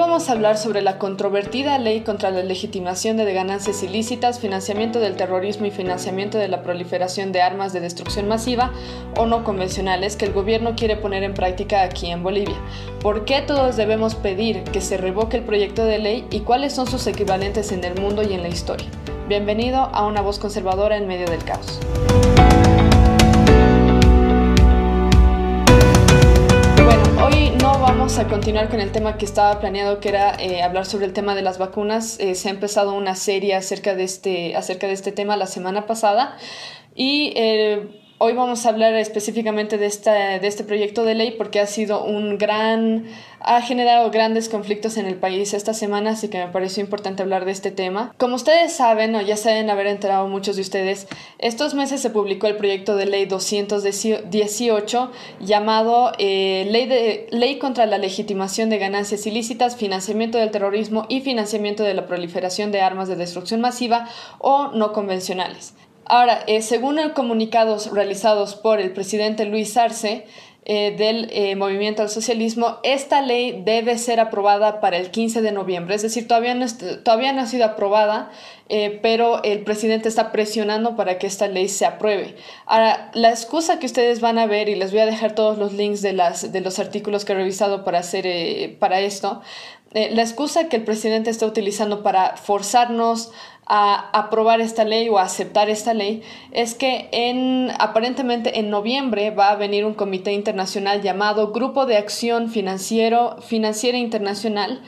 Vamos a hablar sobre la controvertida ley contra la legitimación de ganancias ilícitas, financiamiento del terrorismo y financiamiento de la proliferación de armas de destrucción masiva o no convencionales que el gobierno quiere poner en práctica aquí en Bolivia. ¿Por qué todos debemos pedir que se revoque el proyecto de ley y cuáles son sus equivalentes en el mundo y en la historia? Bienvenido a una voz conservadora en medio del caos. Vamos a continuar con el tema que estaba planeado, que era eh, hablar sobre el tema de las vacunas. Eh, se ha empezado una serie acerca de este, acerca de este tema la semana pasada y eh, Hoy vamos a hablar específicamente de, este proyecto de ley porque ha sido un gran, ha generado grandes conflictos en el país esta semana, así que me pareció importante hablar de este tema. Como ustedes saben, o ya se deben haber enterado muchos de ustedes, estos meses se publicó el proyecto de ley 218 llamado eh, ley, de, ley contra la legitimación de ganancias ilícitas, financiamiento del terrorismo y financiamiento de la proliferación de armas de destrucción masiva o no convencionales. Ahora, eh, según el comunicados realizados por el presidente Luis Arce eh, del eh, Movimiento al Socialismo, esta ley debe ser aprobada para el 15 de noviembre. Es decir, todavía no, todavía no ha sido aprobada, pero el presidente está presionando para que esta ley se apruebe. Ahora, la excusa que ustedes van a ver, y les voy a dejar todos los links de, las, de los artículos que he revisado para, hacer, para esto, la excusa que el presidente está utilizando para forzarnos a aprobar esta ley o a aceptar esta ley es que en, aparentemente en noviembre va a venir un comité internacional llamado Grupo de Acción Financiero, Financiera Internacional,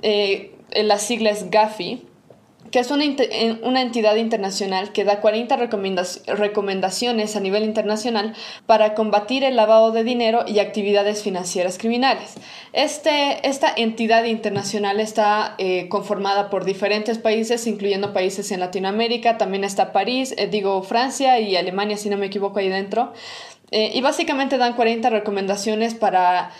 eh, las siglas GAFI, que es una, una, entidad internacional que da 40 recomendaciones a nivel internacional para combatir el lavado de dinero y actividades financieras criminales. Este, esta entidad internacional está eh, conformada por diferentes países, incluyendo países en Latinoamérica, también está París, eh, digo Francia y Alemania, si no me equivoco, ahí dentro. Eh, y básicamente dan 40 recomendaciones para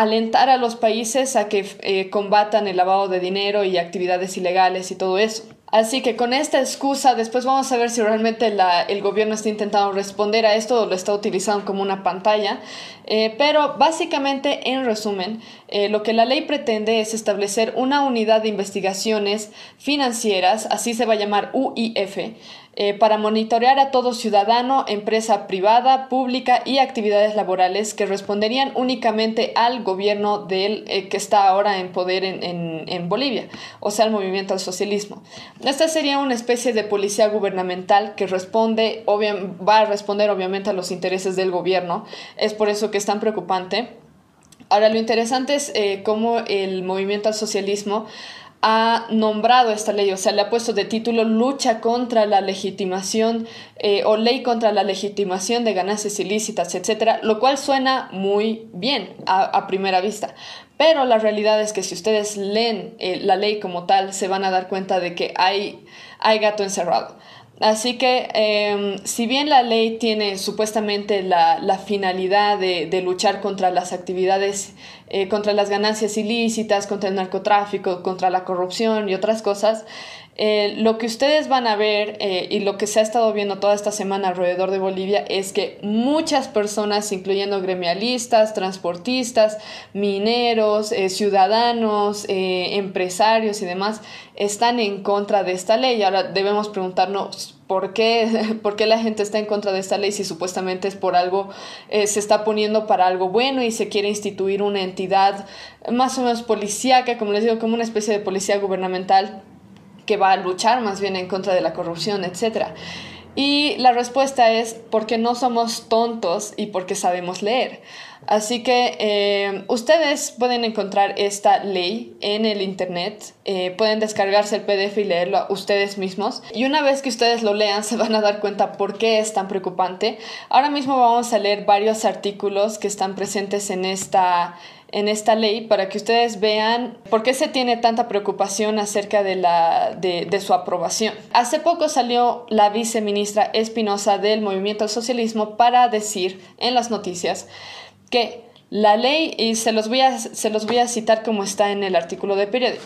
alentar a los países a que eh, combatan el lavado de dinero y actividades ilegales y todo eso. Así que con esta excusa, después vamos a ver si realmente el gobierno está intentando responder a esto o lo está utilizando como una pantalla. Eh, pero básicamente, en resumen, eh, lo que la ley pretende es establecer una unidad de investigaciones financieras, así se va a llamar UIF, eh, para monitorear a todo ciudadano, empresa privada, pública y actividades laborales que responderían únicamente al gobierno del, que está ahora en poder en, en, Bolivia, o sea, al movimiento al socialismo. Esta sería una especie de policía gubernamental que responde, va a responder obviamente a los intereses del gobierno. Es por eso que es tan preocupante. Ahora, lo interesante es eh, cómo el movimiento al socialismo ha nombrado esta ley, o sea, le ha puesto de título lucha contra la legitimación eh, o ley contra la legitimación de ganancias ilícitas, etcétera, lo cual suena muy bien a, primera vista. Pero la realidad es que si ustedes leen eh, la ley como tal, se van a dar cuenta de que hay, hay gato encerrado. Así que, em, si bien la ley tiene supuestamente la, la finalidad de, de, luchar contra las actividades, eh, contra las ganancias ilícitas, contra el narcotráfico, contra la corrupción y otras cosas, eh, lo que ustedes van a ver eh, y lo que se ha estado viendo toda esta semana alrededor de Bolivia es que muchas personas, incluyendo gremialistas, transportistas, mineros, ciudadanos, empresarios y demás, están en contra de esta ley. Ahora debemos preguntarnos ¿Por qué, ¿Por qué, la gente está en contra de esta ley si supuestamente es por algo, se está poniendo para algo bueno y se quiere instituir una entidad más o menos policíaca, como les digo, como una especie de policía gubernamental que va a luchar más bien en contra de la corrupción, etc. Y la respuesta es porque no somos tontos y porque sabemos leer. Así que eh, ustedes pueden encontrar esta ley en el Internet, eh, pueden descargarse el PDF y leerlo ustedes mismos. Y una vez que ustedes lo lean se van a dar cuenta por qué es tan preocupante. Ahora mismo vamos a leer varios artículos que están presentes en esta en esta ley para que ustedes vean por qué se tiene tanta preocupación acerca de, la, de, de su aprobación. Hace poco salió la viceministra Espinosa del Movimiento al Socialismo para decir en las noticias que La ley, y se los voy a, se los voy a citar como está en el artículo de periódico.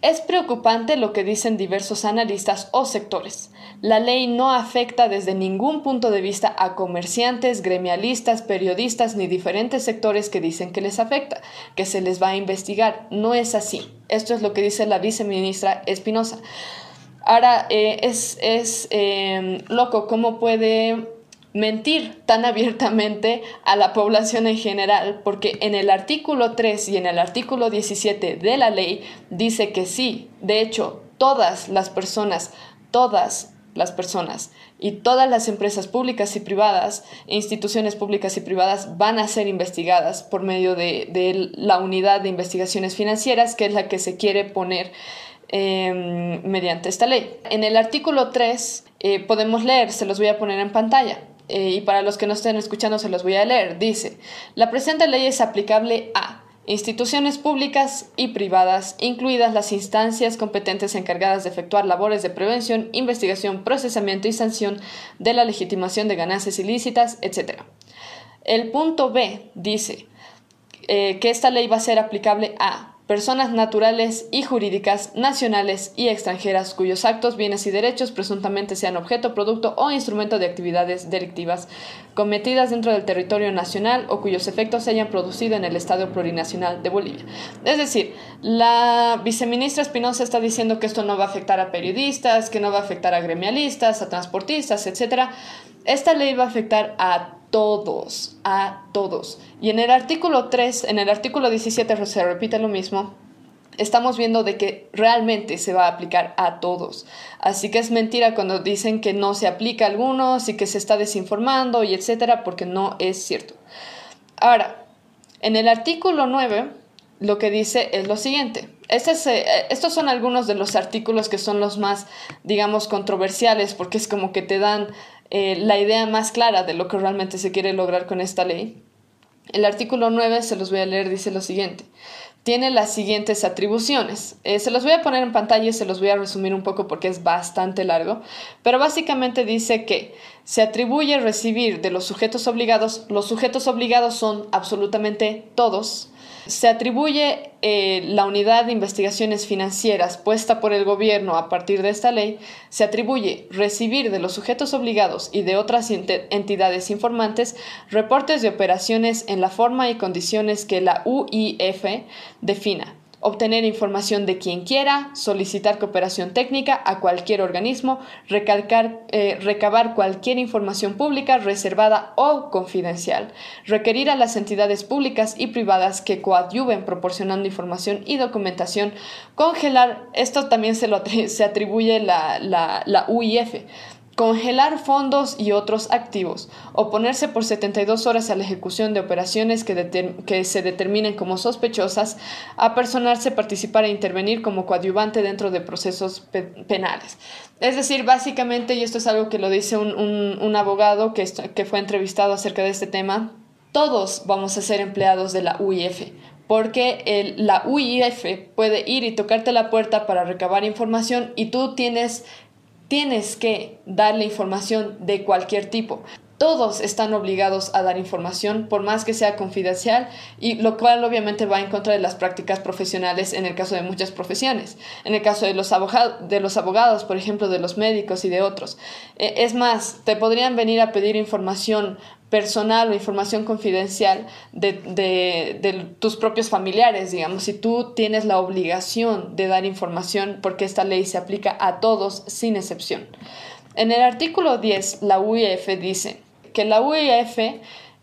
Es preocupante lo que dicen diversos analistas o sectores. La ley no afecta desde ningún punto de vista a comerciantes, gremialistas, periodistas ni diferentes sectores que dicen que les afecta, que se les va a investigar. No es así. Esto es lo que dice la viceministra Espinosa. Ahora, eh, es, es eh, loco cómo puede mentir tan abiertamente a la población en general, porque en el artículo 3 y en el artículo 17 de la ley dice que sí, de hecho, todas las personas, todas las personas y todas las empresas públicas y privadas, instituciones públicas y privadas van a ser investigadas por medio de, la unidad de investigaciones financieras, que es la que se quiere poner em, mediante esta ley. En el artículo 3 eh, podemos leer, se los voy a poner en pantalla. Eh, y para los que no estén escuchando se los voy a leer. Dice, la presente ley es aplicable a instituciones públicas y privadas, incluidas las instancias competentes encargadas de efectuar labores de prevención, investigación, procesamiento y sanción de la legitimación de ganancias ilícitas, etc. El punto B dice eh, que esta ley va a ser aplicable a personas naturales y jurídicas, nacionales y extranjeras, cuyos actos, bienes y derechos presuntamente sean objeto, producto o instrumento de actividades delictivas cometidas dentro del territorio nacional o cuyos efectos se hayan producido en el Estado plurinacional de Bolivia. Es decir, la viceministra Espinosa está diciendo que esto no va a afectar a periodistas, que no va a afectar a gremialistas, a transportistas, etc. Esta ley va a afectar a todos, a todos. Y en el artículo 3, en el artículo 17 se repite lo mismo. Estamos viendo de que realmente se va a aplicar a todos. Así que es mentira cuando dicen que no se aplica a algunos y que se está desinformando y etcétera, porque no es cierto. Ahora, en el artículo 9 lo que dice es lo siguiente. Este eh, estos son algunos de los artículos que son los más, digamos, controversiales porque es como que te dan eh, la idea más clara de lo que realmente se quiere lograr con esta ley. El artículo 9, se los voy a leer, dice lo siguiente. Tiene las siguientes atribuciones. Eh, se los voy a poner en pantalla y se los voy a resumir un poco porque es bastante largo, pero básicamente dice que se atribuye recibir de los sujetos obligados, los sujetos obligados son absolutamente todos, se atribuye eh, la unidad de investigaciones financieras puesta por el gobierno a partir de esta ley, se atribuye recibir de los sujetos obligados y de otras entidades informantes reportes de operaciones en la forma y condiciones que la UIF defina obtener información de quien quiera, solicitar cooperación técnica a cualquier organismo, recalcar, eh, recabar cualquier información pública, reservada o confidencial, requerir a las entidades públicas y privadas que coadyuven proporcionando información y documentación, congelar, esto también se, lo, se atribuye la, la, la UIF, congelar fondos y otros activos, oponerse por 72 horas a la ejecución de operaciones que, se determinen como sospechosas, apersonarse, participar e intervenir como coadyuvante dentro de procesos penales. Es decir, básicamente, y esto es algo que lo dice un, abogado que, fue entrevistado acerca de este tema, todos vamos a ser empleados de la UIF, porque la UIF puede ir y tocarte la puerta para recabar información y tú tienes tienes que darle información de cualquier tipo. Todos están obligados a dar información, por más que sea confidencial, y lo cual obviamente va en contra de las prácticas profesionales en el caso de muchas profesiones. En el caso de los, abogados, de los abogados, por ejemplo, de los médicos y de otros. E, es más, te podrían venir a pedir información personal o información confidencial de, de, tus propios familiares, digamos, si tú tienes la obligación de dar información porque esta ley se aplica a todos sin excepción. En el artículo 10, la UIF dice que la UIF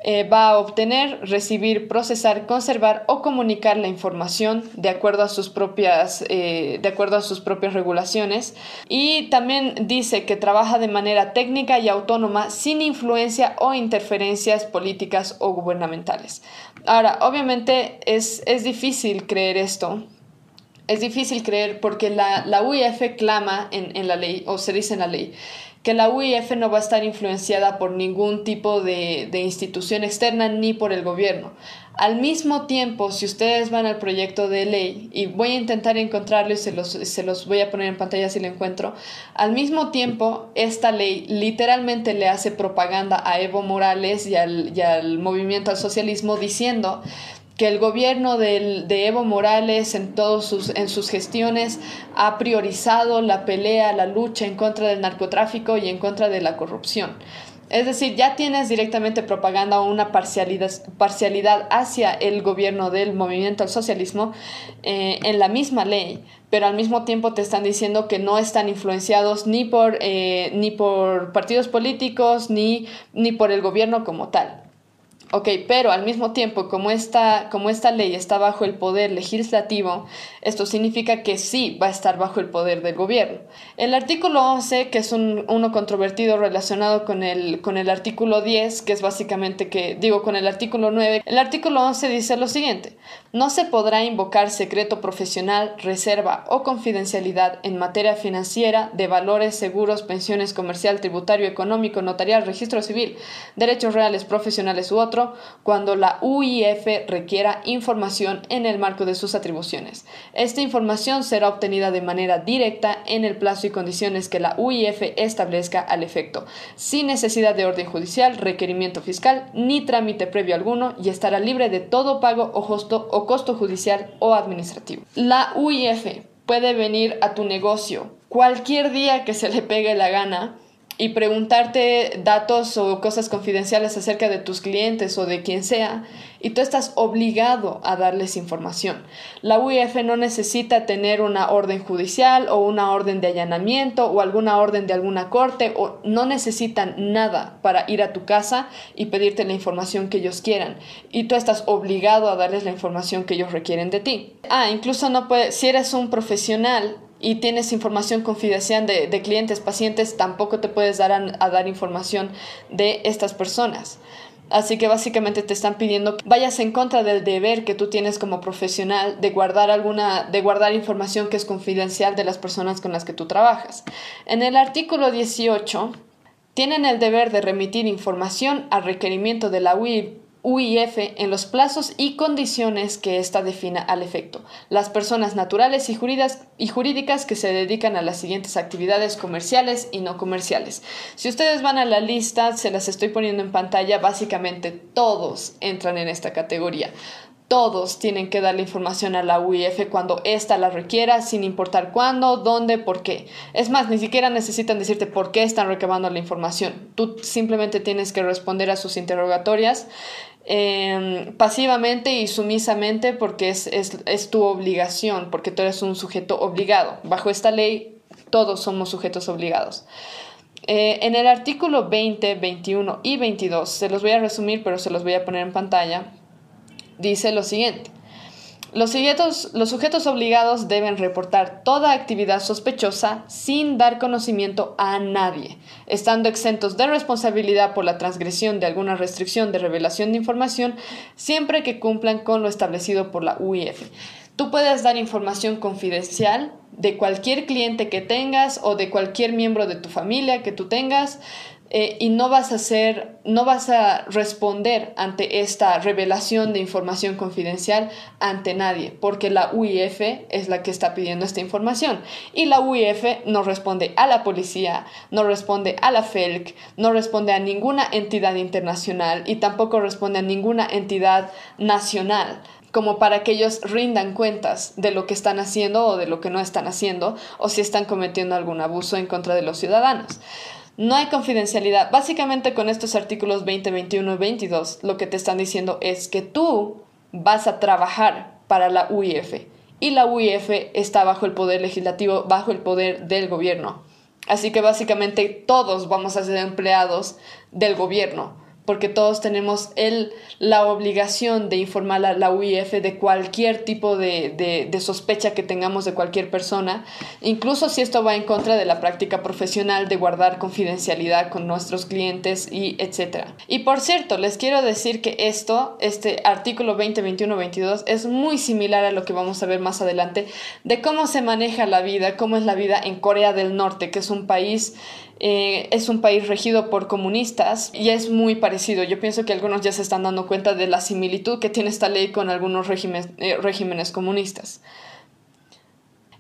eh, va a obtener, recibir, procesar, conservar o comunicar la información de acuerdo a sus propias, eh, de acuerdo a sus propias regulaciones. Y también dice que trabaja de manera técnica y autónoma sin influencia o interferencias políticas o gubernamentales. Ahora, obviamente es, es difícil creer esto. Es difícil creer porque la, la UIF clama en, en la ley, o se dice en la ley, que la UIF no va a estar influenciada por ningún tipo de, de institución externa ni por el gobierno. Al mismo tiempo, si ustedes van al proyecto de ley, y voy a intentar encontrarlo y se los, se los voy a poner en pantalla si lo encuentro, al mismo tiempo, esta ley literalmente le hace propaganda a Evo Morales y al, y al movimiento al socialismo diciendo que el gobierno de Evo Morales en todos sus, en sus gestiones ha priorizado la pelea, la lucha en contra del narcotráfico y en contra de la corrupción. Es decir, ya tienes directamente propaganda o una parcialidad, parcialidad hacia el gobierno del movimiento al socialismo eh, en la misma ley, pero al mismo tiempo te están diciendo que no están influenciados ni por, eh, ni por partidos políticos ni, ni por el gobierno como tal. Ok, pero al mismo tiempo, como esta, como esta ley está bajo el poder legislativo, esto significa que sí va a estar bajo el poder del gobierno. El artículo 11, que es un, uno controvertido relacionado con el, con el artículo 10, que es básicamente que, digo, con el artículo 9, el artículo 11 dice lo siguiente, no se podrá invocar secreto profesional, reserva o confidencialidad en materia financiera, de valores, seguros, pensiones, comercial, tributario, económico, notarial, registro civil, derechos reales, profesionales u otros cuando la UIF requiera información en el marco de sus atribuciones. Esta información será obtenida de manera directa en el plazo y condiciones que la UIF establezca al efecto, sin necesidad de orden judicial, requerimiento fiscal ni trámite previo alguno y estará libre de todo pago o costo, o costo judicial o administrativo. La UIF puede venir a tu negocio cualquier día que se le pegue la gana y preguntarte datos o cosas confidenciales acerca de tus clientes o de quien sea, y tú estás obligado a darles información. La UIF no necesita tener una orden judicial o una orden de allanamiento o alguna orden de alguna corte o no necesitan nada para ir a tu casa y pedirte la información que ellos quieran. Y tú estás obligado a darles la información que ellos requieren de ti. Ah, incluso no puede, si eres un profesional y tienes información confidencial de, de clientes, pacientes, tampoco te puedes dar a, dar información de estas personas. Así que básicamente te están pidiendo que vayas en contra del deber que tú tienes como profesional de guardar alguna, de guardar información que es confidencial de las personas con las que tú trabajas. En el artículo 18, tienen el deber de remitir información al requerimiento de la UIP UIF en los plazos y condiciones que ésta defina al efecto. Las personas naturales y jurídicas que se dedican a las siguientes actividades comerciales y no comerciales. Si ustedes van a la lista, se las estoy poniendo en pantalla, básicamente todos entran en esta categoría. Todos tienen que darle información a la UIF cuando ésta la requiera, sin importar cuándo, dónde, por qué. Es más, ni siquiera necesitan decirte por qué están recabando la información. Tú simplemente tienes que responder a sus interrogatorias Em, pasivamente y sumisamente porque es, es, tu obligación, porque tú eres un sujeto obligado. Bajo esta ley todos somos sujetos obligados. Eh, en el artículo 20, 21 y 22, se los voy a resumir, pero se los voy a poner en pantalla, dice lo siguiente. Los sujetos, obligados deben reportar toda actividad sospechosa sin dar conocimiento a nadie, estando exentos de responsabilidad por la transgresión de alguna restricción de revelación de información, siempre que cumplan con lo establecido por la UIF. Tú puedes dar información confidencial de cualquier cliente que tengas o de cualquier miembro de tu familia que tú tengas, eh, y no vas a hacer, no vas a responder ante esta revelación de información confidencial ante nadie, porque la UIF es la que está pidiendo esta información. Y la UIF no responde a la policía, no responde a la FELC, no responde a ninguna entidad internacional y tampoco responde a ninguna entidad nacional como para que ellos rindan cuentas de lo que están haciendo o de lo que no están haciendo o si están cometiendo algún abuso en contra de los ciudadanos. No hay confidencialidad. Básicamente con estos artículos 20, 21 y 22 lo que te están diciendo es que tú vas a trabajar para la UIF y la UIF está bajo el poder legislativo, bajo el poder del gobierno. Así que básicamente todos vamos a ser empleados del gobierno porque todos tenemos el, la obligación de informar a la UIF de cualquier tipo de, de, sospecha que tengamos de cualquier persona, incluso si esto va en contra de la práctica profesional de guardar confidencialidad con nuestros clientes y etcétera. Y por cierto, les quiero decir que esto, este artículo 20, 21, 22, es muy similar a lo que vamos a ver más adelante de cómo se maneja la vida, cómo es la vida en Corea del Norte, que es un país eh, es un país regido por comunistas y es muy parecido. Yo pienso que algunos ya se están dando cuenta de la similitud que tiene esta ley con algunos regímenes, eh, comunistas.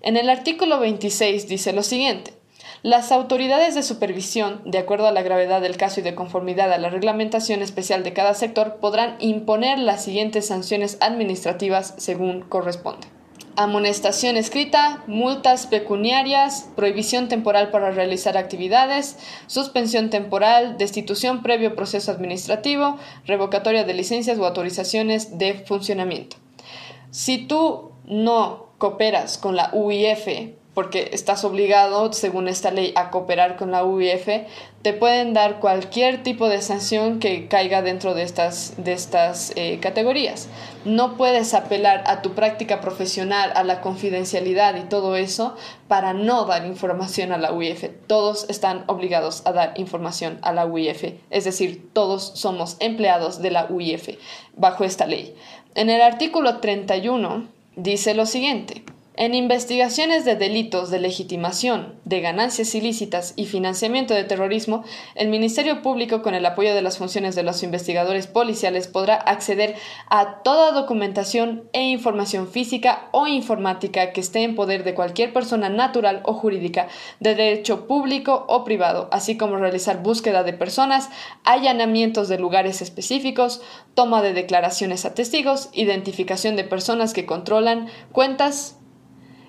En el artículo 26 dice lo siguiente. Las autoridades de supervisión, de acuerdo a la gravedad del caso y de conformidad a la reglamentación especial de cada sector, podrán imponer las siguientes sanciones administrativas según corresponde. Amonestación escrita, multas pecuniarias, prohibición temporal para realizar actividades, suspensión temporal, destitución previo proceso administrativo, revocatoria de licencias o autorizaciones de funcionamiento. Si tú no cooperas con la UIF porque estás obligado, según esta ley, a cooperar con la UIF, te pueden dar cualquier tipo de sanción que caiga dentro de estas, de estas eh, categorías. No puedes apelar a tu práctica profesional, a la confidencialidad y todo eso para no dar información a la UIF. Todos están obligados a dar información a la UIF, es decir, todos somos empleados de la UIF bajo esta ley. En el artículo 31 dice lo siguiente. En investigaciones de delitos de legitimación, de ganancias ilícitas y financiamiento de terrorismo, el Ministerio Público, con el apoyo de las funciones de los investigadores policiales, podrá acceder a toda documentación e información física o informática que esté en poder de cualquier persona natural o jurídica de derecho público o privado, así como realizar búsqueda de personas, allanamientos de lugares específicos, toma de declaraciones a testigos, identificación de personas que controlan cuentas,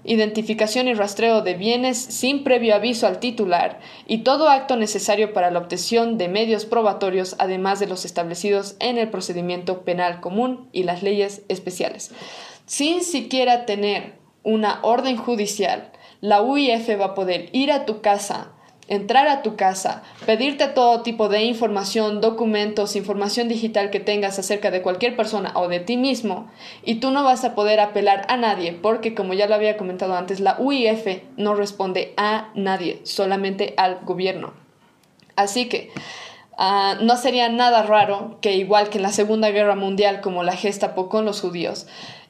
identificación y rastreo de bienes sin previo aviso al titular y todo acto necesario para la obtención de medios probatorios, además de los establecidos en el procedimiento penal común y las leyes especiales. Sin siquiera tener una orden judicial, la UIF va a poder ir a tu casa, entrar a tu casa, pedirte todo tipo de información, documentos, información digital que tengas acerca de cualquier persona o de ti mismo, y tú no vas a poder apelar a nadie, porque como ya lo había comentado antes, la UIF no responde a nadie, solamente al gobierno. Así que ah, no sería nada raro que igual que en la Segunda Guerra Mundial, como la Gestapo con los judíos,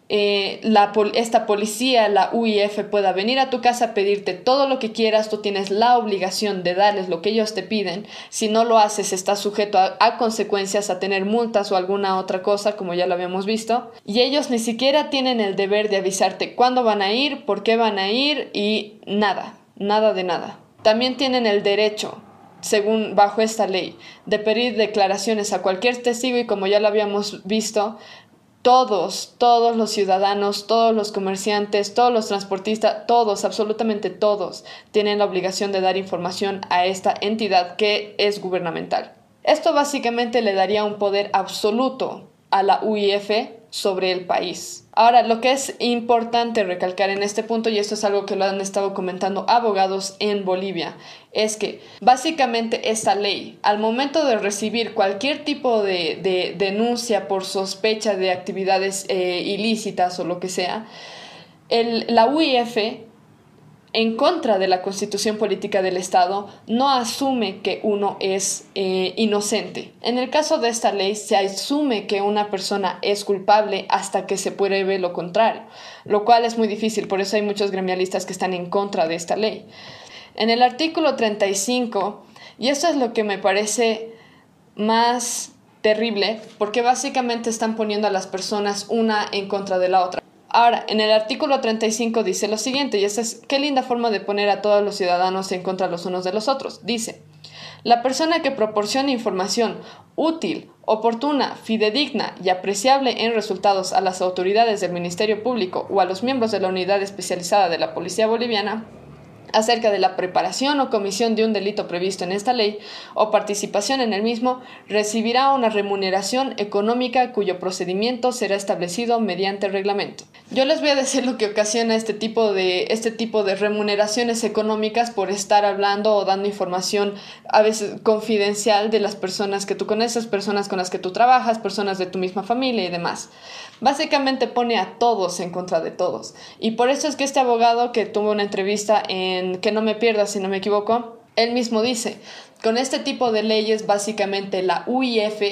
eh, la, esta policía, la UIF, pueda venir a tu casa a pedirte todo lo que quieras, tú tienes la obligación de darles lo que ellos te piden. Si no lo haces, estás sujeto a, consecuencias, a tener multas o alguna otra cosa, como ya lo habíamos visto. Y ellos ni siquiera tienen el deber de avisarte cuándo van a ir, por qué van a ir y nada, nada de nada. También tienen el derecho según bajo esta ley, de pedir declaraciones a cualquier testigo y como ya lo habíamos visto, todos, todos los ciudadanos, todos los comerciantes, todos los transportistas, todos, absolutamente todos, tienen la obligación de dar información a esta entidad que es gubernamental. Esto básicamente le daría un poder absoluto a la UIF sobre el país. Ahora, lo que es importante recalcar en este punto, y esto es algo que lo han estado comentando abogados en Bolivia, es que básicamente esta ley, al momento de recibir cualquier tipo de, denuncia por sospecha de actividades eh, ilícitas o lo que sea, la UIF en contra de la constitución política del Estado, no asume que uno es eh, inocente. En el caso de esta ley, se asume que una persona es culpable hasta que se pruebe lo contrario, lo cual es muy difícil, por eso hay muchos gremialistas que están en contra de esta ley. En el artículo 35, y esto es lo que me parece más terrible, porque básicamente están poniendo a las personas una en contra de la otra. Ahora, en el artículo 35 dice lo siguiente, y esa es qué linda forma de poner a todos los ciudadanos en contra los unos de los otros. Dice, la persona que proporcione información útil, oportuna, fidedigna y apreciable en resultados a las autoridades del Ministerio Público o a los miembros de la unidad especializada de la Policía Boliviana acerca de la preparación o comisión de un delito previsto en esta ley o participación en el mismo, recibirá una remuneración económica cuyo procedimiento será establecido mediante reglamento. Yo les voy a decir lo que ocasiona este tipo de, este tipo de remuneraciones económicas por estar hablando o dando información a veces confidencial de las personas que tú conoces, personas con las que tú trabajas, personas de tu misma familia y demás. Básicamente pone a todos en contra de todos. Y por eso es que este abogado que tuvo una entrevista en Que no me pierdas si no me equivoco, él mismo dice, con este tipo de leyes básicamente la UIF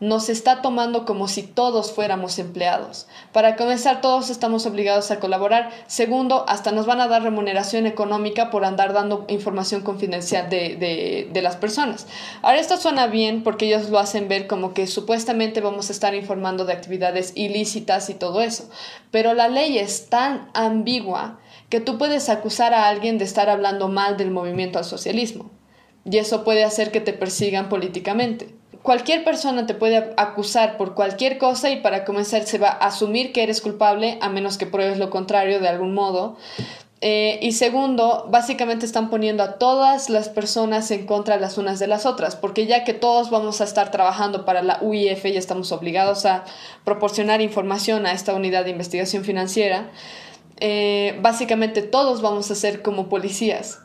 nos está tomando como si todos fuéramos empleados. Para comenzar, todos estamos obligados a colaborar. Segundo, hasta nos van a dar remuneración económica por andar dando información confidencial de, de, las personas. Ahora, esto suena bien porque ellos lo hacen ver como que supuestamente vamos a estar informando de actividades ilícitas y todo eso. Pero la ley es tan ambigua que tú puedes acusar a alguien de estar hablando mal del movimiento al socialismo. Y eso puede hacer que te persigan políticamente cualquier persona te puede acusar por cualquier cosa y para comenzar se va a asumir que eres culpable a menos que pruebes lo contrario de algún modo. Eh, y segundo, básicamente están poniendo a todas las personas en contra las unas de las otras, porque ya que todos vamos a estar trabajando para la UIF y estamos obligados a proporcionar información a esta unidad de investigación financiera, eh, básicamente todos vamos a ser como policías.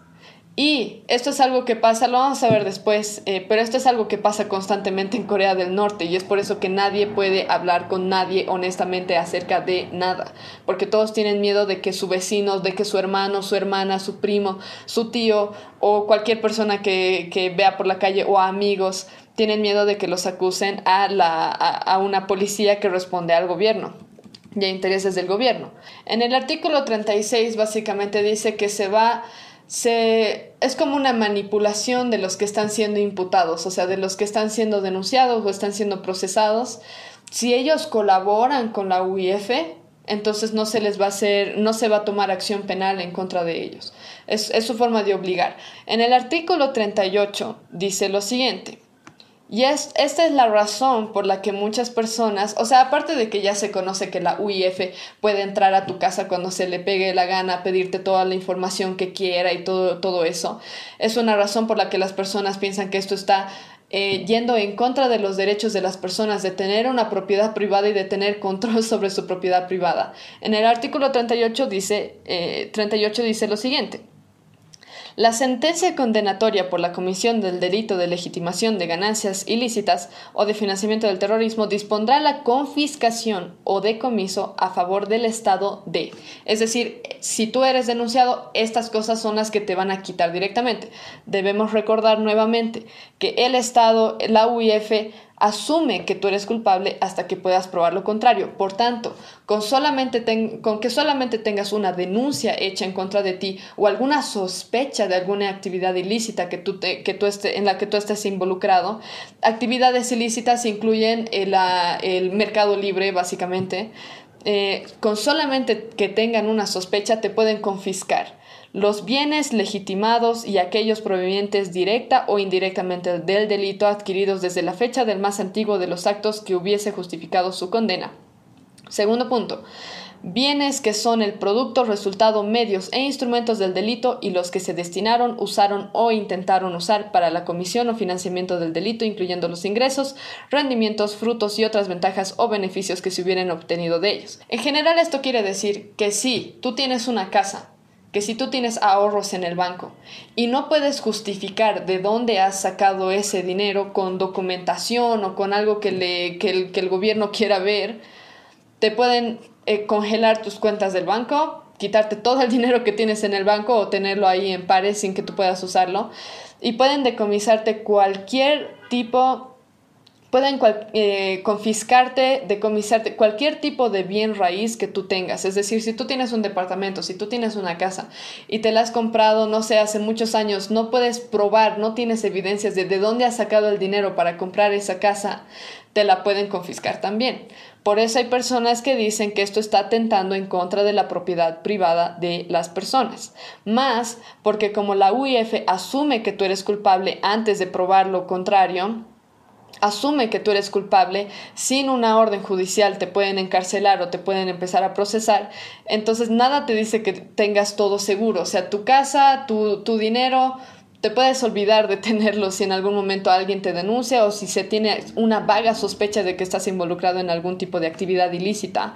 Y esto es algo que pasa, lo vamos a ver después, eh, pero esto es algo que pasa constantemente en Corea del Norte y es por eso que nadie puede hablar con nadie honestamente acerca de nada, porque todos tienen miedo de que su vecino, de que su hermano, su hermana, su primo, su tío o cualquier persona que, que vea por la calle o amigos tienen miedo de que los acusen a, la, a una policía que responde al gobierno y a intereses del gobierno. En el artículo 36 básicamente dice que se va se, es como una manipulación de los que están siendo imputados, o sea, de los que están siendo denunciados o están siendo procesados. Si ellos colaboran con la UIF, entonces no se les va a hacer, no se va a tomar acción penal en contra de ellos. Es, es su forma de obligar. En el artículo 38 dice lo siguiente. Y es, esta es la razón por la que muchas personas, o sea, aparte de que ya se conoce que la UIF puede entrar a tu casa cuando se le pegue la gana, pedirte toda la información que quiera y todo, todo eso, es una razón por la que las personas piensan que esto está eh, yendo en contra de los derechos de las personas de tener una propiedad privada y de tener control sobre su propiedad privada. En el artículo 38 dice, eh, 38 dice lo siguiente. La sentencia condenatoria por la comisión del delito de legitimación de ganancias ilícitas o de financiamiento del terrorismo dispondrá la confiscación o decomiso a favor del Estado de. Es decir, si tú eres denunciado, estas cosas son las que te van a quitar directamente. Debemos recordar nuevamente que el Estado, la UIF, asume que tú eres culpable hasta que puedas probar lo contrario. Por tanto, con, solamente con que solamente tengas una denuncia hecha en contra de ti o alguna sospecha de alguna actividad ilícita que tú que tú esté, en la que tú estés involucrado, actividades ilícitas incluyen el, el mercado libre, básicamente. Eh, con solamente que tengan una sospecha te pueden confiscar los bienes legitimados y aquellos provenientes directa o indirectamente del delito adquiridos desde la fecha del más antiguo de los actos que hubiese justificado su condena. Segundo punto. Bienes que son el producto, resultado, medios e instrumentos del delito y los que se destinaron, usaron o intentaron usar para la comisión o financiamiento del delito, incluyendo los ingresos, rendimientos, frutos y otras ventajas o beneficios que se hubieran obtenido de ellos. En general esto quiere decir que si tú tienes una casa que si tú tienes ahorros en el banco y no puedes justificar de dónde has sacado ese dinero con documentación o con algo que, le, que, el, gobierno quiera ver, te pueden eh, congelar tus cuentas del banco, quitarte todo el dinero que tienes en el banco o tenerlo ahí en pares sin que tú puedas usarlo. Y pueden decomisarte cualquier tipo pueden eh, confiscarte, decomisarte cualquier tipo de bien raíz que tú tengas. Es decir, si tú tienes un departamento, si tú tienes una casa y te la has comprado, no sé, hace muchos años, no puedes probar, no tienes evidencias de de dónde has sacado el dinero para comprar esa casa, te la pueden confiscar también. Por eso hay personas que dicen que esto está atentando en contra de la propiedad privada de las personas. Más porque como la UIF asume que tú eres culpable antes de probar lo contrario, asume que tú eres culpable, sin una orden judicial te pueden encarcelar o te pueden empezar a procesar, entonces nada te dice que tengas todo seguro, o sea, tu casa, tu, tu dinero, te puedes olvidar de tenerlo si en algún momento alguien te denuncia o si se tiene una vaga sospecha de que estás involucrado en algún tipo de actividad ilícita.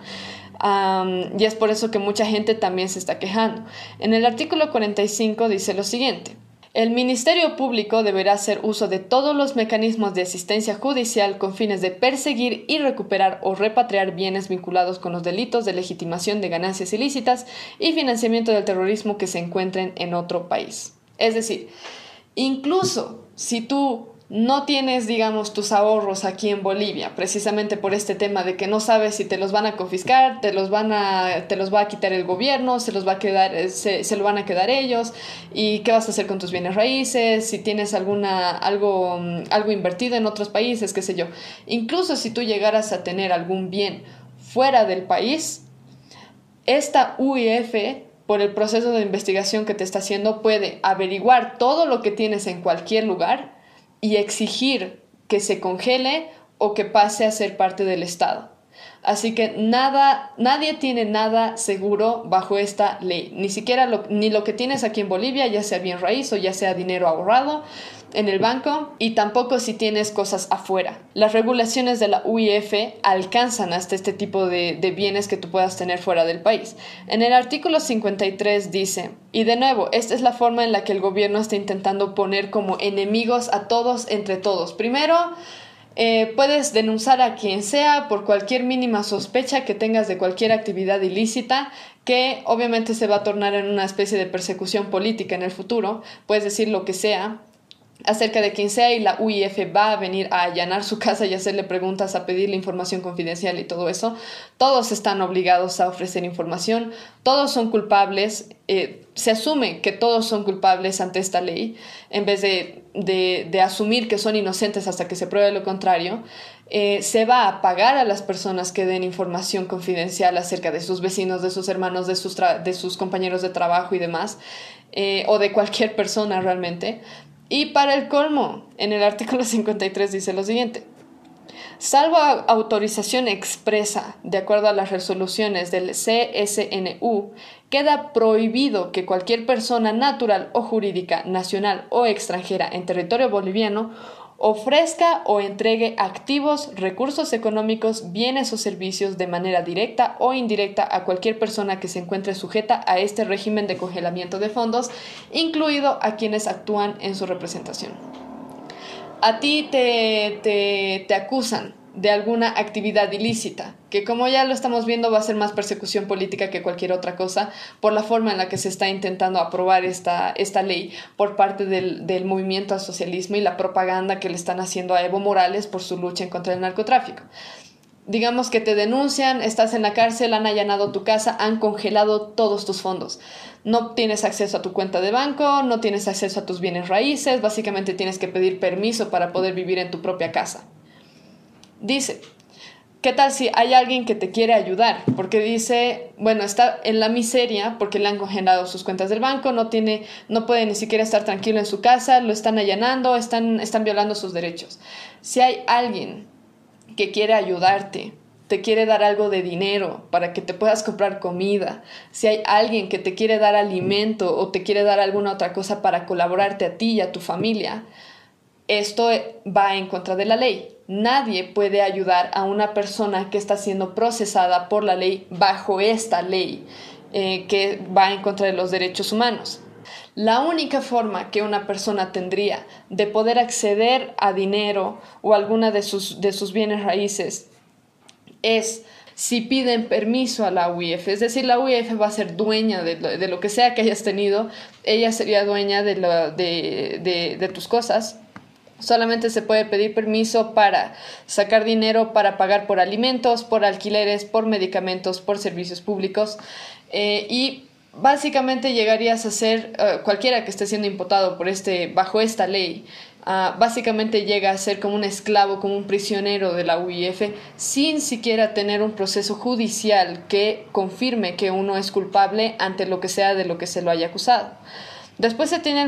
y es por eso que mucha gente también se está quejando. En el artículo 45 dice lo siguiente. El Ministerio Público deberá hacer uso de todos los mecanismos de asistencia judicial con fines de perseguir y recuperar o repatriar bienes vinculados con los delitos de legitimación de ganancias ilícitas y financiamiento del terrorismo que se encuentren en otro país. Es decir, incluso si tú no tienes, digamos, tus ahorros aquí en Bolivia, precisamente por este tema de que no sabes si te los van a confiscar, te los van a, te los va a quitar el gobierno, se los va a quedar, eh, se, se lo van a quedar ellos, y qué vas a hacer con tus bienes raíces, si tienes alguna, algo, mm, algo invertido en otros países, qué sé yo. Incluso si tú llegaras a tener algún bien fuera del país, esta UIF por el proceso de investigación que te está haciendo, puede averiguar todo lo que tienes en cualquier lugar y exigir que se congele o que pase a ser parte del Estado. Así que nada, nadie tiene nada seguro bajo esta ley, ni siquiera lo, ni lo que tienes aquí en Bolivia, ya sea bien raíz o ya sea dinero ahorrado en el banco, y tampoco si tienes cosas afuera. Las regulaciones de la UIF alcanzan hasta este tipo de, de bienes que tú puedas tener fuera del país. En el artículo 53 dice, y de nuevo, esta es la forma en la que el gobierno está intentando poner como enemigos a todos entre todos. Primero, eh, puedes denunciar a quien sea por cualquier mínima sospecha que tengas de cualquier actividad ilícita que obviamente se va a tornar en una especie de persecución política en el futuro. Puedes decir lo que sea, acerca de quien sea y la UIF va a venir a allanar su casa y hacerle preguntas, a pedirle información confidencial y todo eso, todos están obligados a ofrecer información, todos son culpables, eh, se asume que todos son culpables ante esta ley, en vez de, de, asumir que son inocentes hasta que se pruebe lo contrario, eh, se va a pagar a las personas que den información confidencial acerca de sus vecinos, de sus hermanos, de sus, de sus compañeros de trabajo y demás, eh, o de cualquier persona realmente, y para el colmo, en el artículo 53 dice lo siguiente. Salvo autorización expresa, de acuerdo a las resoluciones del CSNU, queda prohibido que cualquier persona natural o jurídica, nacional o extranjera en territorio boliviano ofrezca o entregue activos, recursos económicos, bienes o servicios de manera directa o indirecta a cualquier persona que se encuentre sujeta a este régimen de congelamiento de fondos, incluido a quienes actúan en su representación. A ti te, te, te acusan de alguna actividad ilícita, que como ya lo estamos viendo va a ser más persecución política que cualquier otra cosa por la forma en la que se está intentando aprobar esta, esta ley por parte del, del movimiento al socialismo y la propaganda que le están haciendo a Evo Morales por su lucha en contra del narcotráfico. Digamos que te denuncian, estás en la cárcel, han allanado tu casa, han congelado todos tus fondos. No tienes acceso a tu cuenta de banco, no tienes acceso a tus bienes raíces, básicamente tienes que pedir permiso para poder vivir en tu propia casa. Dice, ¿qué tal si hay alguien que te quiere ayudar? Porque dice, bueno, está en la miseria porque le han congelado sus cuentas del banco, no tiene, no puede ni siquiera estar tranquilo en su casa, lo están allanando, están, están violando sus derechos. Si hay alguien que quiere ayudarte, te quiere dar algo de dinero para que te puedas comprar comida, si hay alguien que te quiere dar alimento o te quiere dar alguna otra cosa para colaborarte a ti y a tu familia, esto va en contra de la ley. Nadie puede ayudar a una persona que está siendo procesada por la ley bajo esta ley eh, que va en contra de los derechos humanos. La única forma que una persona tendría de poder acceder a dinero o alguna de sus, de sus bienes raíces es si piden permiso a la UIF. Es decir, la UIF va a ser dueña de lo, que sea que hayas tenido, ella sería dueña de, de, de tus cosas Solamente se puede pedir permiso para sacar dinero para pagar por alimentos, por alquileres, por medicamentos, por servicios públicos. Eh, y básicamente llegarías a ser eh, cualquiera que esté siendo imputado por este, bajo esta ley. Ah, básicamente llega a ser como un esclavo, como un prisionero de la UIF, sin siquiera tener un proceso judicial que confirme que uno es culpable ante lo que sea de lo que se lo haya acusado. Después se tiene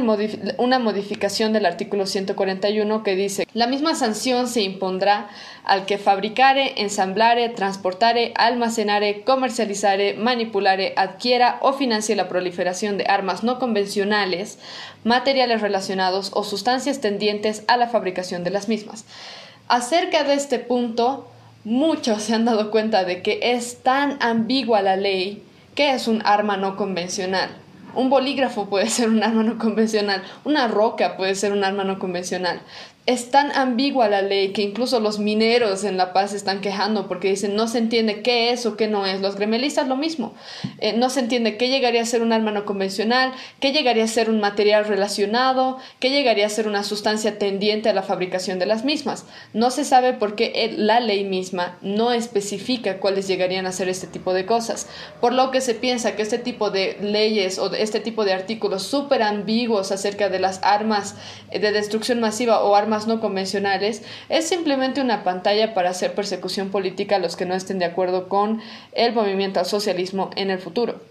una modificación del artículo 141 que dice, la misma sanción se impondrá al que fabricare, ensamblare, transportare, almacenare, comercializare, manipulare, adquiera o financie la proliferación de armas no convencionales, materiales relacionados o sustancias tendientes a la fabricación de las mismas. Acerca de este punto, muchos se han dado cuenta de que es tan ambigua la ley que es un arma no convencional. Un bolígrafo puede ser un arma no convencional, una roca puede ser un arma no convencional. Es tan ambigua la ley que incluso los mineros en La Paz están quejando porque dicen no se entiende qué es o qué no es. Los gremialistas lo mismo. Eh, no se entiende qué llegaría a ser un arma no convencional, qué llegaría a ser un material relacionado, qué llegaría a ser una sustancia tendiente a la fabricación de las mismas. No se sabe por qué la ley misma no especifica cuáles llegarían a ser este tipo de cosas. Por lo que se piensa que este tipo de leyes o este tipo de artículos súper ambiguos acerca de las armas de destrucción masiva o armas no convencionales, es simplemente una pantalla para hacer persecución política a los que no estén de acuerdo con el movimiento al socialismo en el futuro.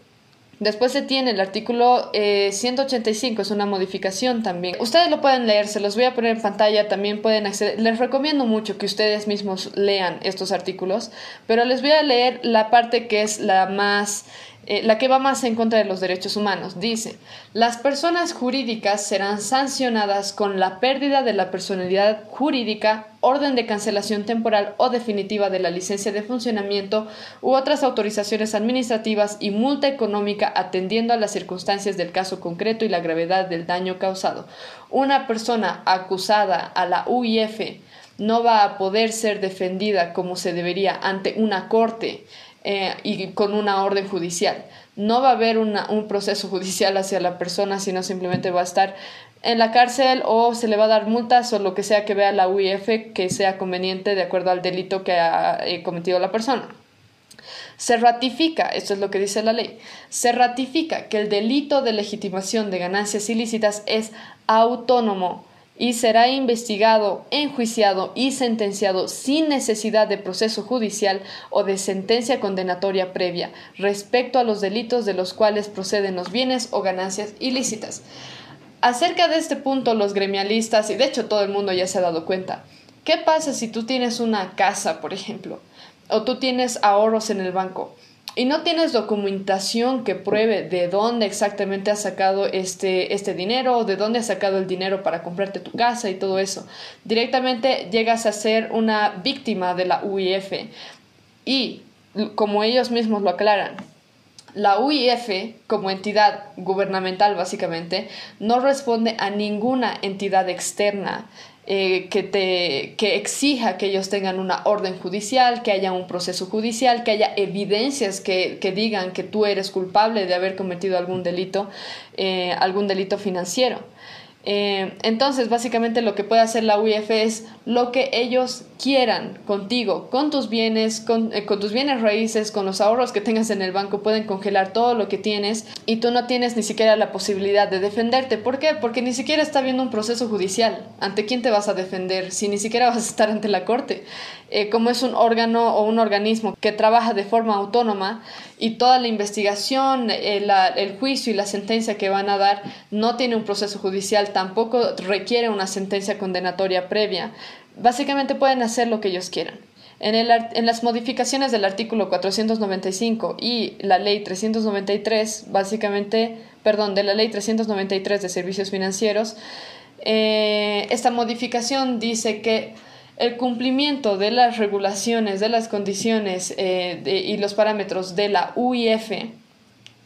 Después se tiene el artículo 185, eh, es una modificación también. Ustedes lo pueden leer, se los voy a poner en pantalla, también pueden acceder. Les recomiendo mucho que ustedes mismos lean estos artículos, pero les voy a leer la parte que es la más eh, la que va más en contra de los derechos humanos. Dice, las personas jurídicas serán sancionadas con la pérdida de la personalidad jurídica, orden de cancelación temporal o definitiva de la licencia de funcionamiento u otras autorizaciones administrativas y multa económica atendiendo a las circunstancias del caso concreto y la gravedad del daño causado. Una persona acusada a la UIF no va a poder ser defendida como se debería ante una corte eh, y con una orden judicial. No va a haber un proceso judicial hacia la persona, sino simplemente va a estar en la cárcel o se le va a dar multas o lo que sea que vea la UIF que sea conveniente de acuerdo al delito que ha eh, cometido la persona. Se ratifica, esto es lo que dice la ley, se ratifica que el delito de legitimación de ganancias ilícitas es autónomo y será investigado, enjuiciado y sentenciado sin necesidad de proceso judicial o de sentencia condenatoria previa respecto a los delitos de los cuales proceden los bienes o ganancias ilícitas. Acerca de este punto, los gremialistas, y de hecho todo el mundo ya se ha dado cuenta, ¿qué pasa si tú tienes una casa, por ejemplo, o tú tienes ahorros en el banco? Y no tienes documentación que pruebe de dónde exactamente has sacado este, este dinero o de dónde has sacado el dinero para comprarte tu casa y todo eso, directamente llegas a ser una víctima de la UIF. Y como ellos mismos lo aclaran, la UIF, como entidad gubernamental básicamente, no responde a ninguna entidad externa eh, que, te, que exija que ellos tengan una orden judicial, que haya un proceso judicial, que haya evidencias que, que digan que tú eres culpable de haber cometido algún delito, eh, algún delito financiero. Eh, entonces, básicamente lo que puede hacer la UIF es lo que ellos quieran contigo, con tus bienes, con, eh, con, tus bienes raíces, con los ahorros que tengas en el banco, pueden congelar todo lo que tienes y tú no tienes ni siquiera la posibilidad de defenderte. ¿Por qué? Porque ni siquiera está habiendo un proceso judicial. ¿Ante quién te vas a defender si ni siquiera vas a estar ante la corte? Eh, como es un órgano o un organismo que trabaja de forma autónoma y toda la investigación, el juicio y la sentencia que van a dar no tiene un proceso judicial, tampoco requiere una sentencia condenatoria previa, básicamente pueden hacer lo que ellos quieran. En, el, en, las modificaciones del artículo 495 y la ley 393, básicamente, perdón, de la ley 393 de servicios financieros, eh, esta modificación dice que el cumplimiento de las regulaciones, de las condiciones eh, y los parámetros de la UIF